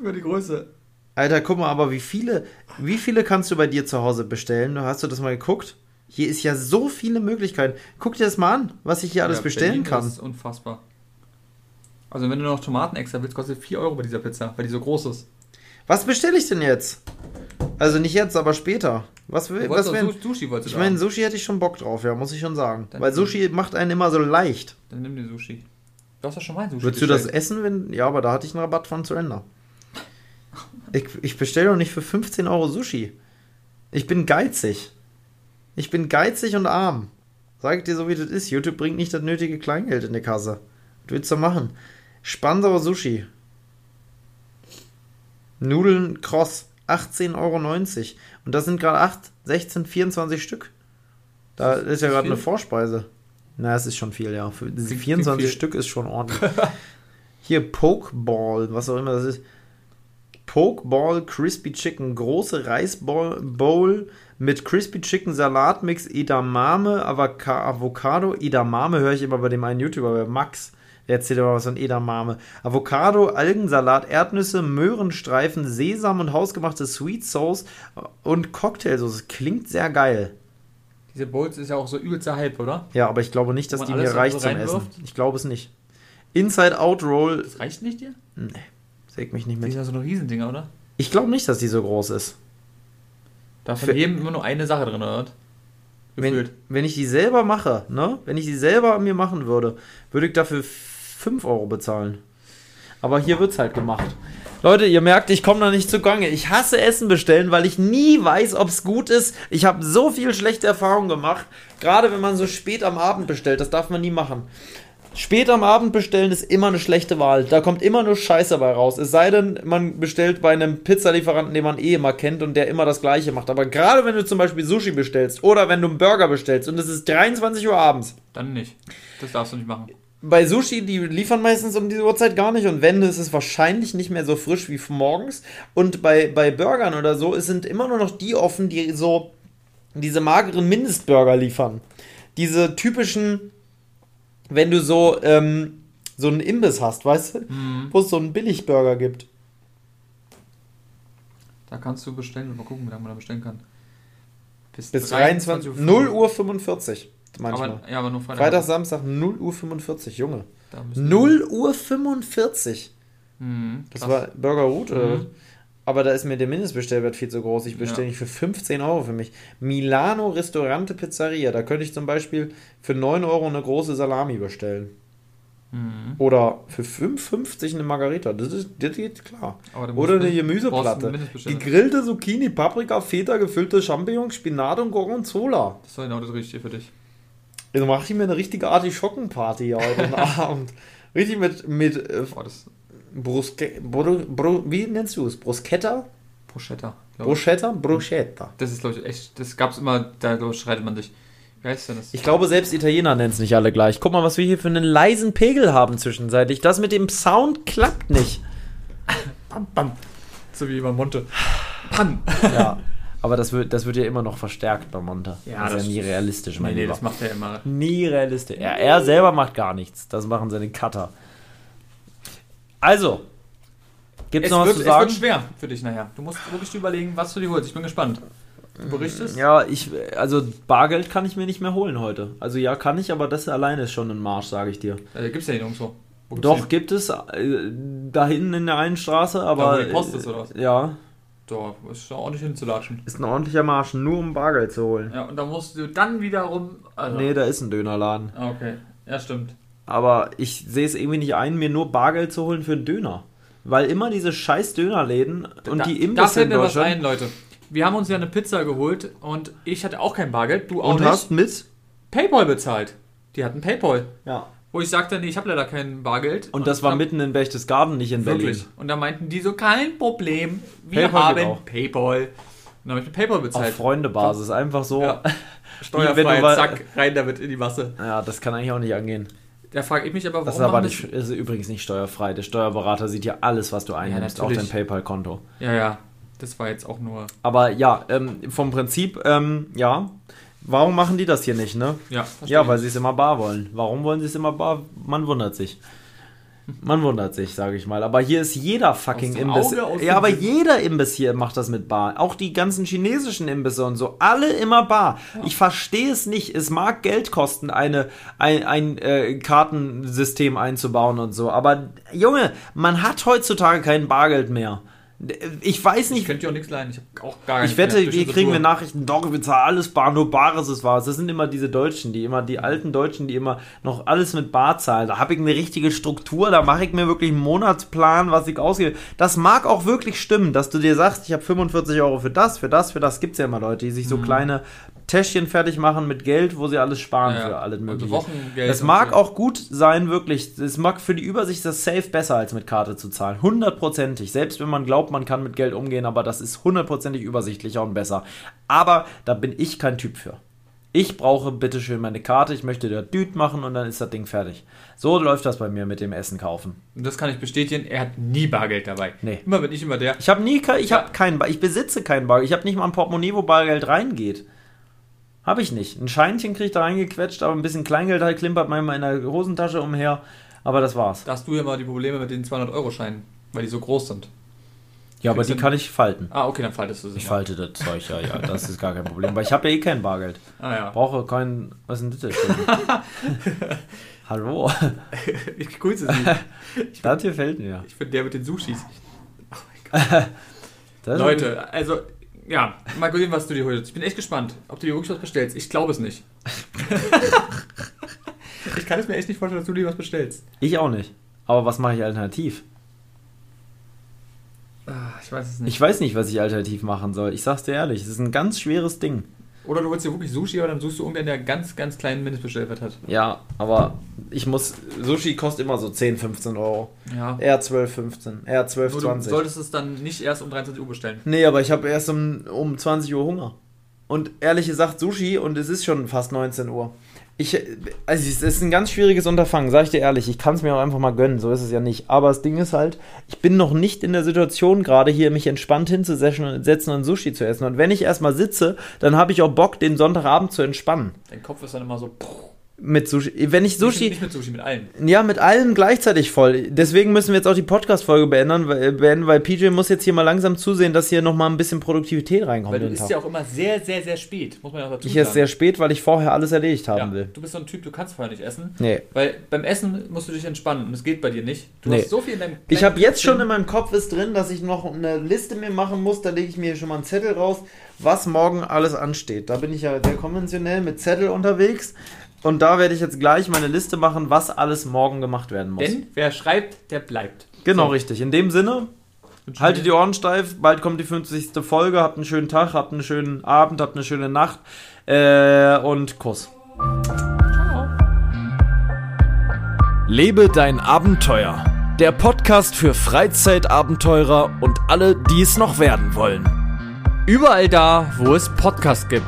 über die Größe. Alter, guck mal, aber wie viele, wie viele kannst du bei dir zu Hause bestellen? Hast du das mal geguckt? Hier ist ja so viele Möglichkeiten. Guck dir das mal an, was ich hier alles Ja, bestellen Berlin kann. ist unfassbar. Also wenn du noch Tomaten extra willst, kostet 4 Euro bei dieser Pizza, weil die so groß ist. Was bestelle ich denn jetzt? Also nicht jetzt, aber später. Was will, Du was wenn, Sushi wolltest Ich meine. Sushi hätte ich schon Bock drauf, ja, muss ich schon sagen. Dann- Weil Sushi macht einen immer so leicht. Dann nimm dir Sushi. Du hast doch schon mal Sushi Würdest du das essen, wenn. Ja, aber da hatte ich einen Rabatt von Surrender. Ich, ich bestelle doch nicht für 15 Euro Sushi. Ich bin geizig. Ich bin geizig und arm. Sag ich dir so, wie das ist. YouTube bringt nicht das nötige Kleingeld in die Kasse. Was willst du machen? Spansauer Sushi. Nudeln Cross. 18,90 Euro. Und das sind gerade 8, 16, 24 Stück. Da Ist ist ja gerade eine Vorspeise. Na, es ist schon viel, ja. Für diese Klingt- 24 klingt viel. Stück ist schon ordentlich. Hier Pokeball, was auch immer das ist. Pokeball Crispy Chicken, große Reisbowl Bowl mit Crispy Chicken Salatmix, Edamame, Avoca Avocado. Edamame höre ich immer bei dem einen YouTuber, bei Max. Erzähl dir mal was von Edamame. Avocado, Algensalat, Erdnüsse, Möhrenstreifen, Sesam und hausgemachte Sweet Sauce und Cocktailsauce. Klingt sehr geil. Diese Bowls ist ja auch so übelst Hype, oder? Ja, aber ich glaube nicht, dass die mir reicht so zum Essen. Ich glaube es nicht. Inside Out Roll, Das reicht nicht dir? säg mich nicht Die mit. sind ja so eine Riesendinger, oder? Ich glaube nicht, dass die so groß ist. Da ist von jedem immer nur eine Sache drin, oder? was? Wenn, Gefühlt. wenn ich die selber mache, ne? Wenn ich die selber an mir machen würde, würde ich dafür 5 Euro bezahlen. Aber hier wird's halt gemacht. Leute, ihr merkt, ich komme da nicht zugange. Ich hasse Essen bestellen, weil ich nie weiß, ob es gut ist. Ich habe so viel schlechte Erfahrungen gemacht. Gerade wenn man so spät am Abend bestellt, das darf man nie machen. Spät am Abend bestellen ist immer eine schlechte Wahl. Da kommt immer nur Scheiße dabei raus. Es sei denn, man bestellt bei einem Pizzalieferanten, den man eh immer kennt und der immer das Gleiche macht. Aber gerade wenn du zum Beispiel Sushi bestellst oder wenn du einen Burger bestellst und es ist 23 Uhr abends. Dann nicht. Das darfst du nicht machen. Bei Sushi, die liefern meistens um diese Uhrzeit gar nicht und wenn, ist es wahrscheinlich nicht mehr so frisch wie morgens. Und bei, bei Burgern oder so, es sind immer nur noch die offen, die so diese mageren Mindestburger liefern. Diese typischen, wenn du so, ähm, so einen Imbiss hast, weißt du, Mhm. wo es so einen Billigburger gibt. Da kannst du bestellen. Mal gucken, wie lange man da bestellen kann. Bis 23 Uhr. 0 Uhr 45 manchmal. Aber, ja, aber nur Freitag. Freitag, Samstag 0 Uhr 45, Junge. Da müssen- 0 Uhr 45. Mhm, Das war Burger Root, oder? Mhm. Aber da ist mir der Mindestbestellwert viel zu groß. Ich bestelle Ja. nicht für 15 Euro für mich. Milano Ristorante Pizzeria. Da könnte ich zum Beispiel für 9 Euro eine große Salami bestellen. Mhm. Oder für 5,50 eine Margarita. Das, ist, das geht klar. Oder eine Gemüseplatte. Gegrillte Zucchini, Paprika, Feta, gefüllte Champignons, Spinat und Gorgonzola. Das war genau das Richtige für dich. Jetzt mache ich mir eine richtige Artischockenparty heute Abend. Richtig mit, mit äh, das Bruske, Bru, Bru, wie nennst du es? Bruschetta? Bruschetta. Bruschetta? Bruschetta. Das ist, glaube ich, echt. Das gab's immer, da ich, streitet man sich. Wie heißt denn das? Ich glaube, selbst Italiener nennen es nicht alle gleich. Guck mal, was wir hier für einen leisen Pegel haben zwischenzeitlich. Das mit dem Sound klappt nicht. Bam, bam. So wie bei Monte. Pan. Ja. Aber das wird, das wird ja immer noch verstärkt bei Monta. Ja, das ist das- ja nie realistisch, mein Nee, nee, das macht er immer. Nie realistisch. Er, er selber macht gar nichts. Das machen seine Cutter. Also, gibt's Es noch was wird, zu es sagen? wird schwer für dich nachher. Du musst wirklich überlegen, was du dir holst. Ich bin gespannt. Du berichtest? Ja, ich, also Bargeld kann ich mir nicht mehr holen heute. Also ja, kann ich, aber das alleine ist schon ein Marsch, sage ich dir. Äh, gibt's ja hier nirgendwo. Wo Doch, den? gibt es äh, da hinten in der einen Straße, aber. wo die Post ist, oder was? äh, Ja, Da ist ja ordentlich hinzulatschen. ist ein ordentlicher Marsch, nur um Bargeld zu holen. Ja, und da musst du dann wiederum. Also, Nee, da ist ein Dönerladen. Ah, Okay, ja, stimmt. Aber ich sehe es irgendwie nicht ein, mir nur Bargeld zu holen für einen Döner. Weil immer diese scheiß Dönerläden und da, die Da Imbisse fällt in mir was ein, Leute. Wir haben uns ja eine Pizza geholt und ich hatte auch kein Bargeld, du auch und nicht. hast mit? Paypal bezahlt. Die hatten Paypal. Ja. Wo ich sagte, nee, ich habe leider kein Bargeld. Und das war mitten in Berchtesgaden, nicht in Wirklich. Berlin. Und da meinten die so, kein Problem, wir Paypal haben. Paypal. Und dann habe ich mit Paypal Auf bezahlt. Freundebasis, einfach so. Ja. Steuerfrei, wenn du wa- zack, rein damit in die Masse. Ja, das kann eigentlich auch nicht angehen. Da frage ich mich aber, warum Das ist aber nicht, ist übrigens nicht steuerfrei. Der Steuerberater sieht ja alles, was du einnimmst, auch dein. PayPal-Konto. Ja, ja, das war jetzt auch nur... Aber ja, ähm, vom Prinzip, ähm, ja. Warum machen die das hier nicht, ne? Ja, verstehe Ja, weil sie es immer bar wollen. Warum wollen sie es immer bar? Man wundert sich. Man wundert sich, sage ich mal. Aber hier ist jeder fucking Imbiss. Auge, ja, aber jeder Imbiss hier macht das mit bar. Auch die ganzen chinesischen Imbisse und so. Alle immer bar. Ich verstehe es nicht. Es mag Geld kosten, eine, ein, ein äh, Kartensystem einzubauen und so. Aber Junge, man hat heutzutage kein Bargeld mehr. Ich weiß Ich nicht, könnte dir auch nichts leihen, ich habe auch gar ich wette, unsere kriegen wir. Nachrichten, doch, wir zahlen alles bar, nur Bares ist was. Das sind immer diese Deutschen, die immer, die alten Deutschen, die immer noch alles mit bar zahlen. Da habe ich eine richtige Struktur, da mache ich mir wirklich einen Monatsplan, was ich ausgebe. Das mag auch wirklich stimmen, dass du dir sagst, ich habe 45 Euro für das, für das, für das. Gibt es ja immer Leute, die sich so kleine Täschchen fertig machen mit Geld, wo sie alles sparen Mhm. Ja, für alles und mögliche. Wochengeld und mag so. auch gut sein, wirklich. Es mag für die Übersicht das safe besser als mit Karte zu zahlen. Hundertprozentig. Selbst wenn man glaubt, man kann mit Geld umgehen, aber das ist hundertprozentig übersichtlicher und besser. Aber da bin ich kein Typ für. Ich brauche bitteschön meine Karte, ich möchte da Düt machen und dann ist das Ding fertig. So läuft das bei mir mit dem Essen kaufen. Und das kann ich bestätigen, er hat nie Bargeld dabei. Nee. Immer bin ich immer der. Ich habe nie, ich Ja. habe kein, Bar- ich besitze kein Bargeld. Ich habe nicht mal ein Portemonnaie, wo Bargeld reingeht. Habe ich nicht. Ein Scheinchen kriege ich da reingequetscht, aber ein bisschen Kleingeld halt klimpert manchmal in der Hosentasche umher. aber das war's. Da hast du ja mal die Probleme mit den 200-Euro-Scheinen, weil die so groß sind. Ja, aber die kann ich falten. Ah, okay, dann faltest du sie. Ich ja. falte das Zeug, ja, ja, das ist gar kein Problem. Weil ich habe ja eh kein Bargeld. Ah ja. Brauche kein. Was ist denn das? Hallo. Ich grüße sie. Das hier fällt mir. Ich bin der mit den Sushis. Das Leute, also, ja, mal gucken, was du dir holst. Ich bin echt gespannt, ob du dir wirklich was bestellst. Ich glaube es nicht. ich kann es mir echt nicht vorstellen, dass du dir was bestellst. Ich auch nicht. Aber was mache ich alternativ? Ich weiß es nicht. Ich weiß nicht, was ich alternativ machen soll. Ich sag's dir ehrlich, es ist ein ganz schweres Ding. Oder du willst dir wirklich Sushi, aber dann suchst du irgendeinen, der ganz, ganz kleinen Mindestbestellwert hat. Ja, aber ich muss. Sushi kostet immer so 10, 15 Euro. Ja. Eher 12, 15. Eher 12, Nur du 20. solltest es dann nicht erst um 23 Uhr bestellen. Nee, aber ich habe erst um, um 20 Uhr Hunger. Und ehrlich gesagt Sushi und es ist schon fast 19 Uhr. Ich, also es ist ein ganz schwieriges Unterfangen, sag ich dir ehrlich. Ich kann es mir auch einfach mal gönnen, so ist es ja nicht. Aber das Ding ist halt, ich bin noch nicht in der Situation, gerade hier mich entspannt hinzusetzen und, Sushi zu essen. Und wenn ich erstmal sitze, dann habe ich auch Bock, den Sonntagabend zu entspannen. Dein Kopf ist dann immer so. Puh, Mit Sushi. Wenn ich Nicht, Sushi. nicht mit Sushi, mit allen. Ja, mit allem gleichzeitig voll. Deswegen müssen wir jetzt auch die Podcast-Folge beenden, weil, beenden, weil PJ muss jetzt hier mal langsam zusehen, dass hier nochmal ein bisschen Produktivität reinkommt. Weil du Tag. ja auch immer sehr, sehr, sehr spät. Muss man ja auch dazu Ich sagen. esse sehr spät, weil ich vorher alles erledigt haben ja, will. Du bist so ein Typ, du kannst vorher nicht essen. Nee. Weil beim Essen musst du dich entspannen und es geht bei dir nicht. Du Nee. hast so viel in deinem Ich kleinen habe jetzt schon in meinem Kopf ist drin, dass ich noch eine Liste mir machen muss. Da lege ich mir schon mal einen Zettel raus, was morgen alles ansteht. Da bin ich ja sehr konventionell mit Zettel unterwegs. Und da werde ich jetzt gleich meine Liste machen, was alles morgen gemacht werden muss. Denn wer schreibt, der bleibt. genau, So. richtig. In dem Sinne, haltet die Ohren steif. Bald kommt die 50. Folge. Habt einen schönen Tag, habt einen schönen Abend, habt eine schöne Nacht. Äh, und Kuss. Ciao. Lebe dein Abenteuer. Der Podcast für Freizeitabenteurer und alle, die es noch werden wollen. Überall da, wo es Podcasts gibt.